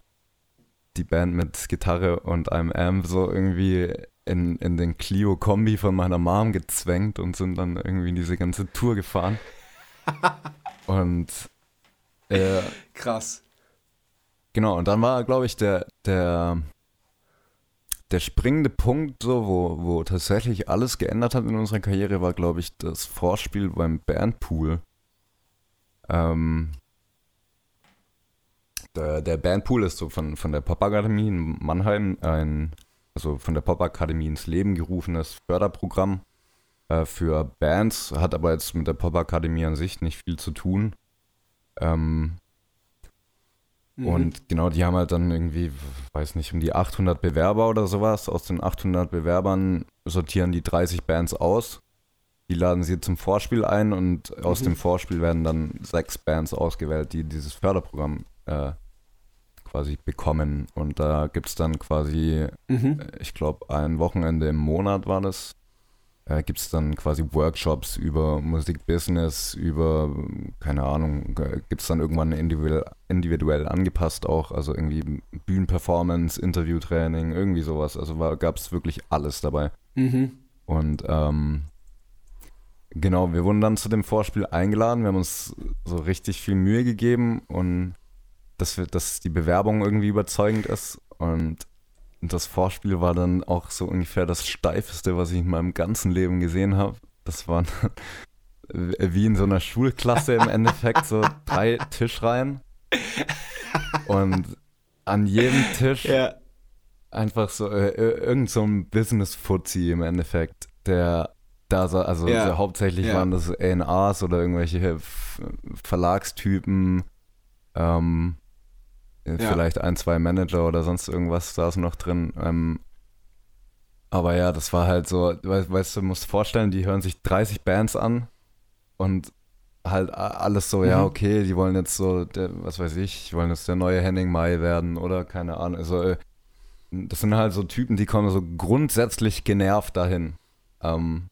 die Band mit Gitarre und einem Amp so irgendwie in, in den Clio-Kombi von meiner Mom gezwängt und sind dann irgendwie diese ganze Tour gefahren. und äh, Krass. Genau, und dann war, glaube ich, der, der, der springende Punkt, so, wo, wo tatsächlich alles geändert hat in unserer Karriere, war, glaube ich, das Vorspiel beim Bandpool. Ähm, der, der Bandpool ist so von, von der Popakademie in Mannheim ein, also von der Popakademie ins Leben gerufenes Förderprogramm, äh, für Bands, hat aber jetzt mit der Popakademie an sich nicht viel zu tun. Ähm, Mhm. Und genau, die haben halt dann irgendwie, weiß nicht, um die 800 Bewerber oder sowas. Aus den 800 Bewerbern sortieren die 30 Bands aus. Die laden sie zum Vorspiel ein und aus Mhm. dem Vorspiel werden dann sechs Bands ausgewählt, die dieses Förderprogramm äh, quasi bekommen. Und da gibt es dann quasi, Mhm. ich glaube, ein Wochenende im Monat war das. Äh, gibt es dann quasi Workshops über Musikbusiness, über, keine Ahnung, gibt es dann irgendwann individuell, individuell angepasst auch, also irgendwie Bühnenperformance, Interviewtraining, irgendwie sowas. Also gab es wirklich alles dabei. Mhm. Und ähm, genau, wir wurden dann zu dem Vorspiel eingeladen. Wir haben uns so richtig viel Mühe gegeben und dass, wir, dass die Bewerbung irgendwie überzeugend ist. Und das Vorspiel war dann auch so ungefähr das steifeste, was ich in meinem ganzen Leben gesehen habe. Das waren wie in so einer Schulklasse im Endeffekt so drei Tischreihen. Und an jedem Tisch Ja. einfach so äh, äh, irgend so ein Business-Fuzzi im Endeffekt, der da so, also Ja. so hauptsächlich Ja. waren das A&Rs oder irgendwelche Verlagstypen, ähm, äh, Ja. vielleicht ein, zwei Manager oder sonst irgendwas saßen noch drin. Ähm, aber ja, das war halt so, weißt, weißt du, du musst vorstellen, die hören sich 30 Bands an und halt alles so, ja, Mhm. okay, die wollen jetzt so, der, was weiß ich, wollen jetzt der neue Henning Mai werden oder keine Ahnung. Also, äh, das sind halt so Typen, die kommen so grundsätzlich genervt dahin. Ähm,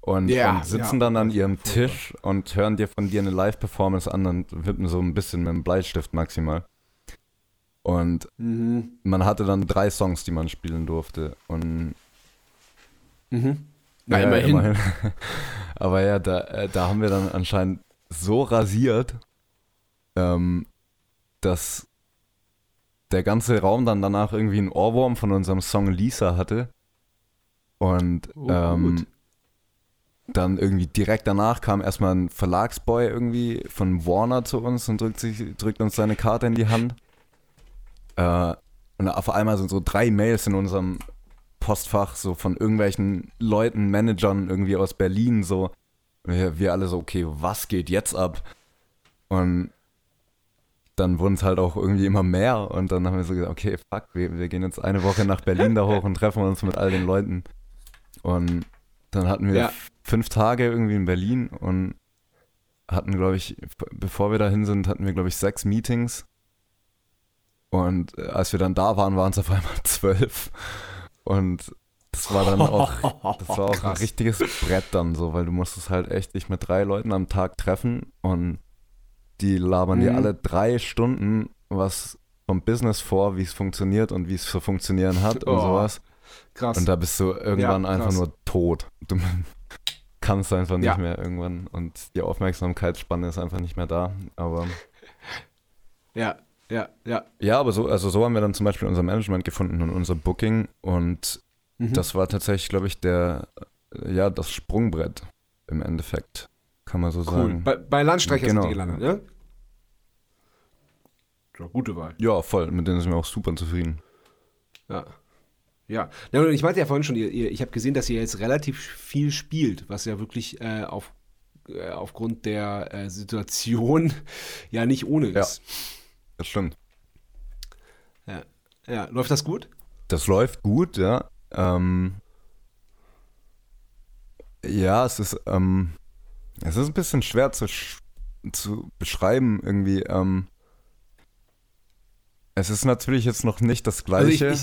und, Ja, und sitzen ja. dann an ihrem Tisch und hören dir von dir eine Live-Performance an und wippen so ein bisschen mit dem Bleistift maximal. Und Mhm. man hatte dann drei Songs, die man spielen durfte. Und Mhm. Na, ja, immerhin. Aber ja, da, äh, da haben wir dann anscheinend so rasiert, ähm, dass der ganze Raum dann danach irgendwie einen Ohrwurm von unserem Song Lisa hatte. Und Oh, ähm, dann irgendwie direkt danach kam erstmal ein Verlagsboy irgendwie von Warner zu uns und drückt, sich, drückt uns seine Karte in die Hand. Äh, und auf einmal sind so drei Mails in unserem Postfach, so von irgendwelchen Leuten, Managern irgendwie aus Berlin, so. Wir, wir alle so, okay, was geht jetzt ab? Und dann wurden es halt auch irgendwie immer mehr und dann haben wir so gesagt, okay, fuck, wir, wir gehen jetzt eine Woche nach Berlin da hoch und treffen uns mit all den Leuten. Und dann hatten wir Ja. fünf Tage irgendwie in Berlin und hatten, glaube ich, bevor wir dahin sind, hatten wir, glaube ich, sechs Meetings. Und äh, als wir dann da waren, waren es auf einmal zwölf. Und das war dann auch, das war auch ein richtiges Brett dann so, weil du musstest halt echt dich mit drei Leuten am Tag treffen und die labern dir Mhm. alle drei Stunden was vom Business vor, wie es funktioniert und wie es zu funktionieren hat und Oh, sowas. Krass. Und da bist du irgendwann Ja, einfach nur tot. Du kannst einfach nicht Ja. mehr irgendwann und die Aufmerksamkeitsspanne ist einfach nicht mehr da. Aber ja, ja, ja. ja, aber so, also so haben wir dann zum Beispiel unser Management gefunden und unser Booking und Mhm. das war tatsächlich, glaube ich, der, äh, ja, das Sprungbrett im Endeffekt, kann man so cool. sagen. Bei, bei Landstreicher Genau. sind die gelandet, ne? Ja, gute Wahl. Ja, voll, mit denen sind wir auch super zufrieden. Ja. Ja. ja ich meinte ja vorhin schon, ihr, ihr, ich habe gesehen, dass ihr jetzt relativ viel spielt, was ja wirklich äh, auf, äh, aufgrund der äh, Situation ja nicht ohne Ja. Das stimmt. Ja. ja. Läuft das gut? Das läuft gut, ja. Ähm, ja, es ist, ähm, es ist ein bisschen schwer zu, zu beschreiben irgendwie. Ähm, es ist natürlich jetzt noch nicht das Also ich, Gleiche.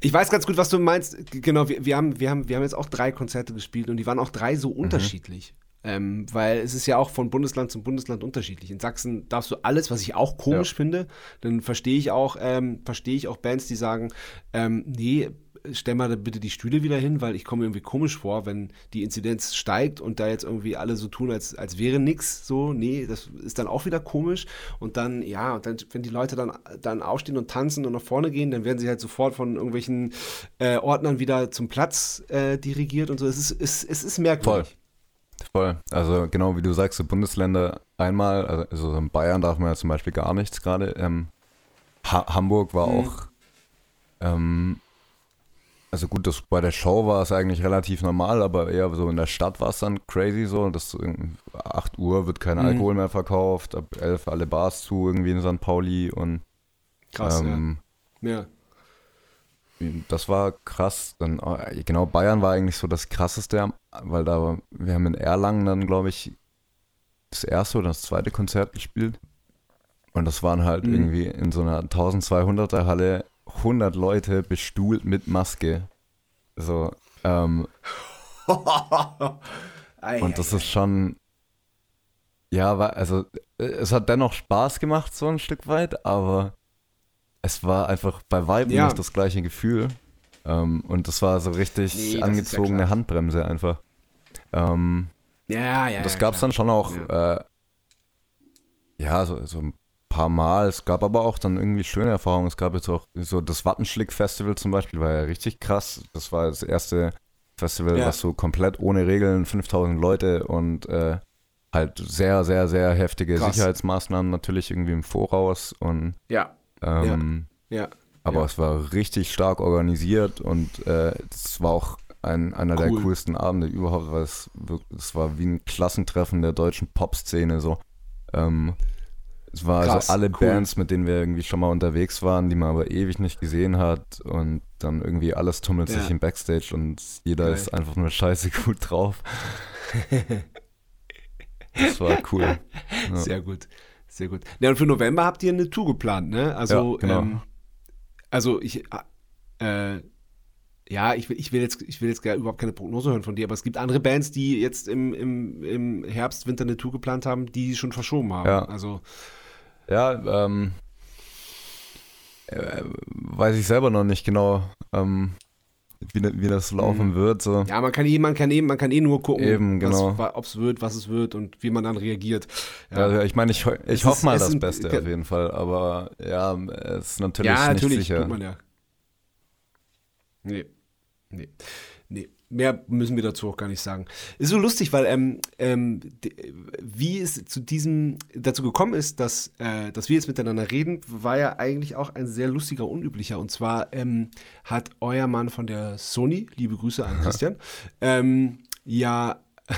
ich, ich weiß ganz gut, was du meinst. Genau, wir, wir, haben, wir, haben, wir haben jetzt auch drei Konzerte gespielt und die waren auch drei Mhm. so unterschiedlich. Ähm, weil es ist ja auch von Bundesland zum Bundesland unterschiedlich. In Sachsen darfst du alles, was ich auch komisch Ja. finde. Dann verstehe ich auch, ähm, verstehe ich auch Bands, die sagen, ähm, nee, stell mal da bitte die Stühle wieder hin, weil ich komme mir irgendwie komisch vor, wenn die Inzidenz steigt und da jetzt irgendwie alle so tun, als, als wäre nix. So, nee, das ist dann auch wieder komisch. Und dann, ja, und dann, wenn die Leute dann, dann aufstehen und tanzen und nach vorne gehen, dann werden sie halt sofort von irgendwelchen äh, Ordnern wieder zum Platz äh, dirigiert und so. Es ist, es, es ist merkwürdig. Voll. Also genau wie du sagst, so Bundesländer einmal, also- also in Bayern darf man ja zum Beispiel gar nichts gerade. Ähm, ha Hamburg war Mhm. auch, ähm, also gut, das, bei der Show war es eigentlich relativ normal, aber eher so in der Stadt war es dann crazy so. Das, 8 Uhr wird kein Mhm. Alkohol mehr verkauft, ab 11 alle Bars zu irgendwie in St. Pauli und Krass, ähm, ja. ja. Das war krass. Dann, äh, genau, Bayern war eigentlich so das krasseste, weil da, wir haben in Erlangen dann, glaube ich, das erste oder das zweite Konzert gespielt. Und das waren halt Mhm. irgendwie in so einer 1200er Halle 100 Leute bestuhlt mit Maske. So, ähm, und das ist schon, ja, also äh, es hat dennoch Spaß gemacht, so ein Stück weit, aber es war einfach bei Weitem Ja. nicht das gleiche Gefühl. Ähm, und das war so richtig Nee, ja angezogene klar. Handbremse einfach. Ähm, Ja, ja. das ja, gab es dann schon auch, ja, äh, ja so, so ein paar Mal. Es gab aber auch dann irgendwie schöne Erfahrungen. Es gab jetzt auch so das Wattenschlick-Festival zum Beispiel, war ja richtig krass. Das war das erste Festival, Ja. was so komplett ohne Regeln, 5000 Leute und äh, halt sehr, sehr, sehr heftige Krass. Sicherheitsmaßnahmen natürlich irgendwie im Voraus und Ja, ähm, ja. aber Ja. es war richtig stark organisiert und äh, es war auch ein, einer der Cool. coolsten Abende überhaupt, weil es, es war wie ein Klassentreffen der deutschen Pop-Szene so. Ähm, es war Krass, also alle cool. Bands, mit denen wir irgendwie schon mal unterwegs waren, die man aber ewig nicht gesehen hat und dann irgendwie alles tummelt Ja. sich im Backstage und jeder Geil. ist einfach nur scheiße gut drauf. das war cool. Ja. Sehr gut. Sehr gut. Ja, und für November habt ihr eine Tour geplant, ne? Also, Ja, genau. ähm, also ich, äh, ja, ich will, ich will jetzt, ich will jetzt gar überhaupt keine Prognose hören von dir, aber es gibt andere Bands, die jetzt im, im, im Herbst, Winter eine Tour geplant haben, die schon verschoben haben. Ja. Also, Ja, ähm, äh, weiß ich selber noch nicht genau, ähm, wie, ne- wie das laufen Mhm. wird. So. ja, man kann eh, man kann eh, man kann eh nur gucken, Eben, genau. ob es wird, was es wird und wie man dann reagiert. Ja. ich meine, ich, ich hoffe mal das sind- Beste auf jeden Fall, aber ja, es ist natürlich ja, nicht natürlich, sicher. man ja. Nee, nee, nee. Mehr müssen wir dazu auch gar nicht sagen. Ist so lustig, weil ähm, ähm, wie es zu diesem dazu gekommen ist, dass, äh, dass wir jetzt miteinander reden, war ja eigentlich auch ein sehr lustiger, unüblicher. Und zwar ähm, hat euer Mann von der Sony, liebe Grüße an Christian, ähm, ja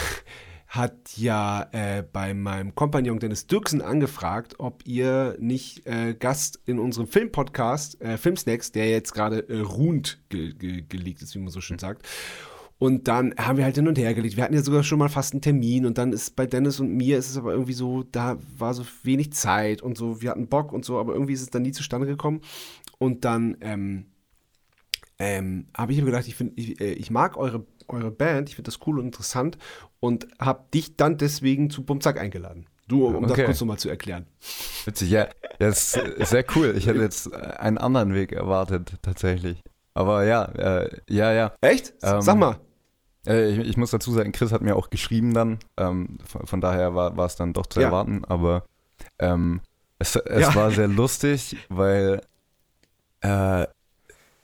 hat ja äh, bei meinem Kompagnon Dennis Dirksen angefragt, ob ihr nicht äh, Gast in unserem Filmpodcast, äh, Filmsnacks, der jetzt gerade äh, ruhend ge ge gelegt ist, wie man so schön sagt. Und dann haben wir halt hin und her gelegt. Wir hatten ja sogar schon mal fast einen Termin und dann ist bei Dennis und mir ist es aber irgendwie so, da war so wenig Zeit und so, wir hatten Bock und so, aber irgendwie ist es dann nie zustande gekommen. Und dann ähm, ähm, habe ich mir gedacht, ich, find, ich, äh, ich mag eure, eure Band, ich finde das cool und interessant und habe dich dann deswegen zu Bumzack eingeladen. Du, um das Okay. kurz nochmal zu erklären. Witzig, ja, das ist sehr cool. Ich hätte jetzt einen anderen Weg erwartet, tatsächlich. Aber ja, äh, ja, ja. Echt? Ähm, Sag mal. Äh, ich, ich muss dazu sagen, Chris hat mir auch geschrieben dann. Ähm, von, von daher war, es dann doch zu Ja. erwarten. Aber ähm, es, es Ja. war sehr lustig, weil äh,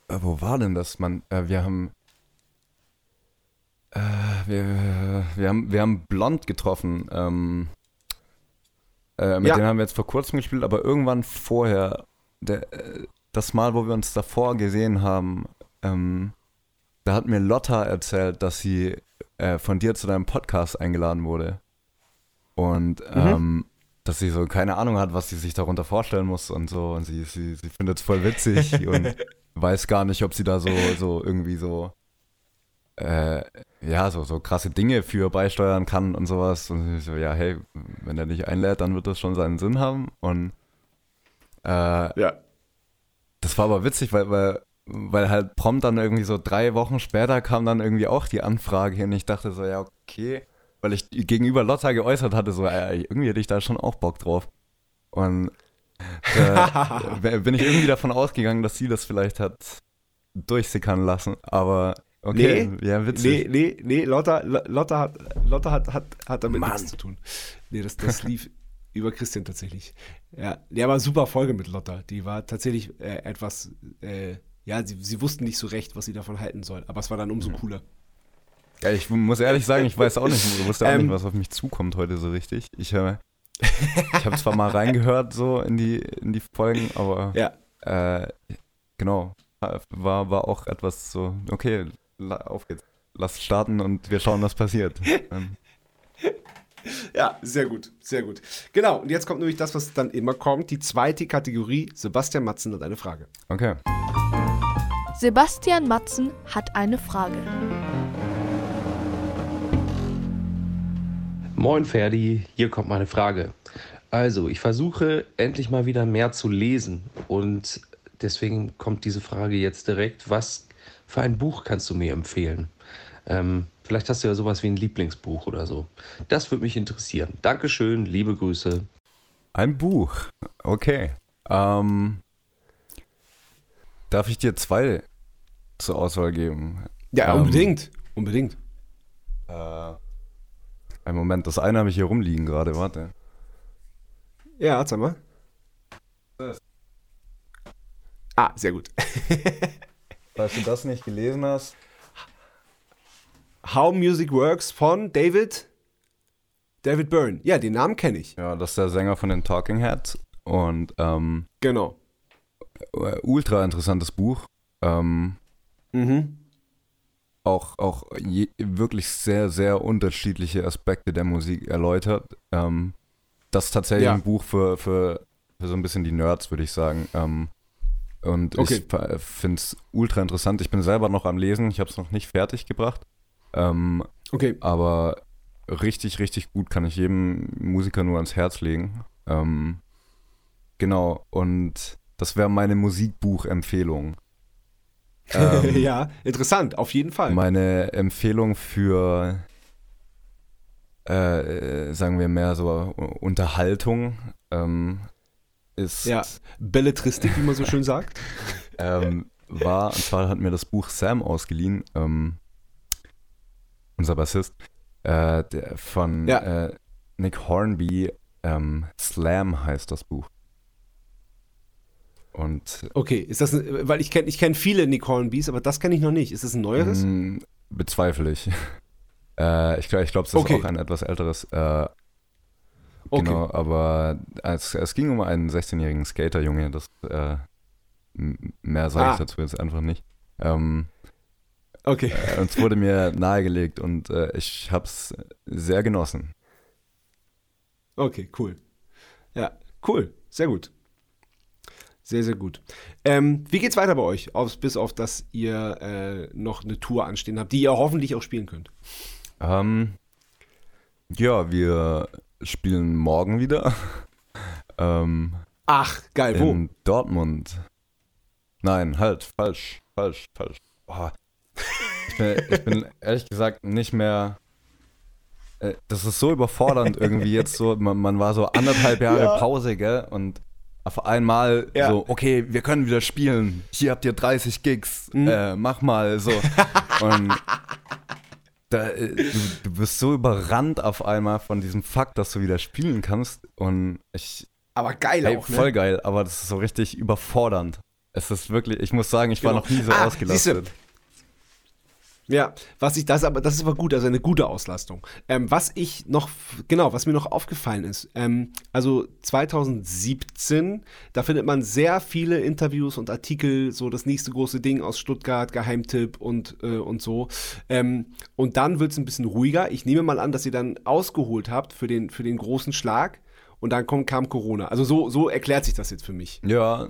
wo war denn das? Man, äh, wir haben äh, wir, wir haben wir haben Blond getroffen. Ähm, äh, mit Ja. denen haben wir jetzt vor kurzem gespielt, aber irgendwann vorher, der, äh, das Mal, wo wir uns davor gesehen haben, ähm, da hat mir Lotta erzählt, dass sie äh, von dir zu deinem Podcast eingeladen wurde. Und ähm, dass sie so keine Ahnung hat, was sie sich darunter vorstellen muss und so. Und sie, sie, sie findet es voll witzig und weiß gar nicht, ob sie da so, so irgendwie so, äh, ja, so, so krasse Dinge für beisteuern kann und sowas. Und sie so, ja, hey, wenn er dich einlädt, dann wird das schon seinen Sinn haben. Und äh, Ja. Das war aber witzig, weil, weil, weil halt prompt dann irgendwie so drei Wochen später kam dann irgendwie auch die Anfrage hin. Ich dachte so, ja, okay. Weil ich gegenüber Lotta geäußert hatte, so, äh, irgendwie hätte ich da schon auch Bock drauf. Und äh, bin ich irgendwie davon ausgegangen, dass sie das vielleicht hat durchsickern lassen. Aber okay, Nee, ja, witzig. Nee, nee, nee, Lotta, Lo- Lotta, hat, Lotta hat, hat, hat damit Mann. nichts zu tun. Nee, das, das lief über Christian tatsächlich. Ja, der war super Folge mit Lotta. Die war tatsächlich äh, etwas, äh, ja, sie, sie wussten nicht so recht, was sie davon halten sollen. Aber es war dann umso cooler. Ja, ich muss ehrlich sagen, ich weiß auch nicht, ich wusste auch Ähm. nicht, was auf mich zukommt heute so richtig. Ich, äh, ich habe zwar mal reingehört so in die, in die Folgen, aber Ja, Äh, genau. war, war auch etwas so, okay, auf geht's. Lass starten und wir schauen, was passiert. Ähm, ja, sehr gut, sehr gut. Genau, und jetzt kommt nämlich das, was dann immer kommt, die zweite Kategorie. Sebastian Matzen hat eine Frage. Okay. Sebastian Matzen hat eine Frage. Moin Ferdi, hier kommt meine Frage. Also, ich versuche endlich mal wieder mehr zu lesen und deswegen kommt diese Frage jetzt direkt. Was für ein Buch kannst du mir empfehlen? Ähm, vielleicht hast du ja sowas wie ein Lieblingsbuch oder so. Das würde mich interessieren. Dankeschön, liebe Grüße. Ein Buch. Okay. Ähm, darf ich dir zwei zur Auswahl geben? Ja, ähm, unbedingt. Unbedingt. Äh, ein Moment, das eine habe ich hier rumliegen gerade, warte. Ja, sag mal. Ah, sehr gut. Falls du das nicht gelesen hast. How Music Works von David David Byrne. Ja, den Namen kenne ich. Ja, das ist der Sänger von den Talking Heads. Und ähm, Genau. ultra interessantes Buch. Ähm, Mhm. auch auch je, wirklich sehr, sehr unterschiedliche Aspekte der Musik erläutert. Ähm, das ist tatsächlich Ja. ein Buch für, für, für so ein bisschen die Nerds, würde ich sagen. Ähm, und Okay. ich finde es ultra interessant. Ich bin selber noch am Lesen, ich habe es noch nicht fertig gebracht. Ähm, Okay. aber richtig, richtig gut kann ich jedem Musiker nur ans Herz legen. Ähm, genau, und das wäre meine Musikbuchempfehlung. Ähm, ja, interessant, auf jeden Fall. meine Empfehlung für, äh, sagen wir mehr so Unterhaltung ähm, ist, ja, Belletristik, wie man so schön sagt. ähm, war, und zwar hat mir das Buch Sam ausgeliehen, ähm, unser Bassist, äh, der, von Ja. äh, Nick Hornby, ähm, Slam heißt das Buch. Und Okay, ist das, ein- weil ich kenne ich kenn viele Nick Hornbys, aber das kenne ich noch nicht. Ist das ein neueres? mh, bezweifle ich. äh, ich glaube, ich glaub, es ist Okay. auch ein etwas älteres. Äh, Okay. Genau, aber es, es ging um einen 16-jährigen Skaterjunge, das äh, mehr sage Ah. ich dazu jetzt einfach nicht. Ähm, Okay. äh, es wurde mir nahegelegt und äh, ich habe es sehr genossen. Okay, cool. Ja, cool. Sehr gut. Sehr, sehr gut. Ähm, wie geht's weiter bei euch? Auf, bis auf, dass ihr äh, noch eine Tour anstehen habt, die ihr hoffentlich auch spielen könnt. Ähm, ja, wir spielen morgen wieder. ähm, Ach, geil, wo? in Dortmund. Nein, halt, falsch, falsch, falsch. Boah. Ich, bin, ich bin ehrlich gesagt nicht mehr. äh, Das ist so überfordernd irgendwie jetzt so. Man, man war so anderthalb Jahre Ja. Pause, gell? Und auf einmal Ja. so, okay, wir können wieder spielen. Hier habt ihr 30 Gigs. Mhm. Äh, mach mal so. Und da, äh, du, du bist so überrannt auf einmal von diesem Fakt, dass du wieder spielen kannst. Und ich, Aber geil Ey, auch, ne? voll geil, aber das ist so richtig überfordernd. Es ist wirklich, ich muss sagen, ich war Genau. noch nie so Ah, ausgelastet. Ja, was ich das aber, das ist aber gut, also eine gute Auslastung. Ähm, was ich noch, genau, was mir noch aufgefallen ist, ähm, also 2017, da findet man sehr viele Interviews und Artikel, so das nächste große Ding aus Stuttgart, Geheimtipp und, äh, und so. Ähm, und dann wird es ein bisschen ruhiger. Ich nehme mal an, dass ihr dann ausgeholt habt für den, für den großen Schlag und dann kommt, kam Corona. Also so, so erklärt sich das jetzt für mich. Ja,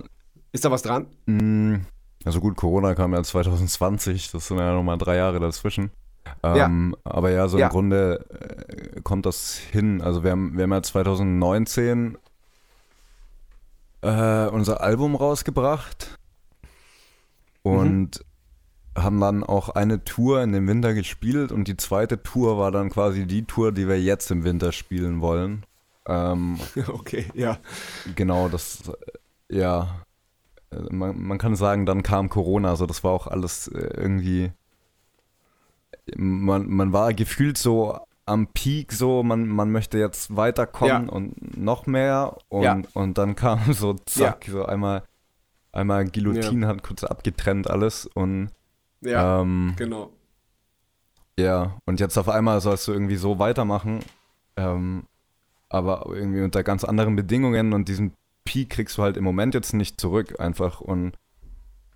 Ist da was dran? mh, also gut, Corona kam ja 2020, das sind ja nochmal drei Jahre dazwischen. Ähm, Aber ja, so Ja. im Grunde äh, kommt das hin. Also wir haben, wir haben ja 2019 äh, unser Album rausgebracht und haben dann auch eine Tour in dem Winter gespielt und die zweite Tour war dann quasi die Tour, die wir jetzt im Winter spielen wollen. Ähm, okay, ja. genau, das, ja, man, man kann sagen, dann kam Corona, also das war auch alles äh, irgendwie, man, man war gefühlt so am Peak, so, man, man möchte jetzt weiterkommen Ja. und noch mehr. Und, Ja. und dann kam so zack, so einmal, einmal Guillotine hat kurz abgetrennt alles. Und Ja, ähm, genau. ja, und jetzt auf einmal sollst du irgendwie so weitermachen, ähm, aber irgendwie unter ganz anderen Bedingungen und diesen Peak kriegst du halt im Moment jetzt nicht zurück einfach und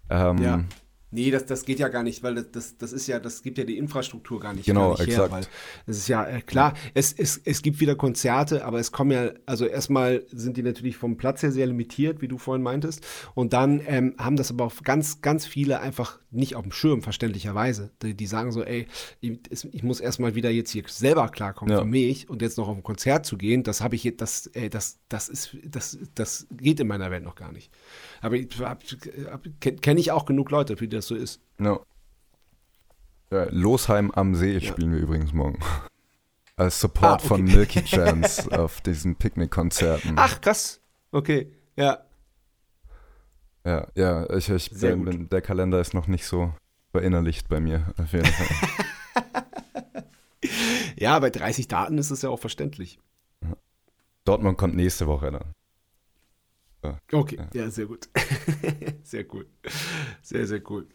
Ähm, Ja. Nee, das, das geht ja gar nicht, weil das, das, das ist ja, das gibt ja die Infrastruktur gar nicht, Genau, gar nicht exakt. her. Weil es ist ja äh, klar, es, es, es gibt wieder Konzerte, aber es kommen ja, also erstmal sind die natürlich vom Platz her sehr limitiert, wie du vorhin meintest. Und dann ähm, haben das aber auch ganz, ganz viele einfach nicht auf dem Schirm, verständlicherweise. Die, die sagen so, ey, ich, ich muss erstmal wieder jetzt hier selber klarkommen Ja. für mich und jetzt noch auf ein Konzert zu gehen, das habe ich jetzt, das, ey, das, das ist, das, das geht in meiner Welt noch gar nicht. Aber kenne ich auch genug Leute, die das so ist. No. Ja, Losheim am See spielen wir übrigens morgen. Als Support Ah, okay. von Milky Chance auf diesen Picknick-Konzerten. Ach, krass. Okay, ja. Ja, ja, ich, ich bin, bin, der Kalender ist noch nicht so verinnerlicht bei mir, auf jeden Fall. Ja, bei 30 Daten ist es ja auch verständlich. Dortmund kommt nächste Woche dann. Okay, ja, sehr gut. sehr cool. Sehr, sehr cool.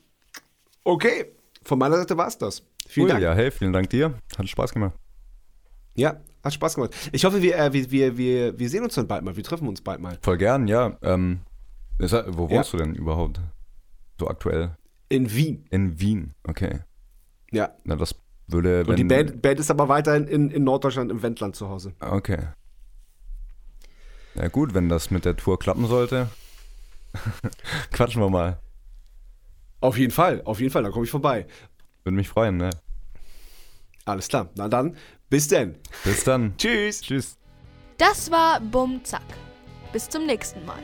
Okay, von meiner Seite war es das. Vielen Cool, Dank. ja, hey, vielen Dank dir. Hat Spaß gemacht. Ja, hat Spaß gemacht. Ich hoffe, wir, äh, wir, wir, wir, wir sehen uns dann bald mal. Wir treffen uns bald mal. Voll gern, ja. Ähm, ist wo Ja. wohnst du denn überhaupt? So aktuell? In Wien. In Wien, okay. Ja. Na, das würde, wenn... Und die Band, Band ist aber weiterhin in, in Norddeutschland im Wendland zu Hause. Okay. Ja gut, wenn das mit der Tour klappen sollte, quatschen wir mal. Auf jeden Fall, auf jeden Fall, da komme ich vorbei. Würde mich freuen, ne? Alles klar. Na dann, bis denn. Bis dann. Tschüss. Tschüss. Das war Bum Zack. Bis zum nächsten Mal.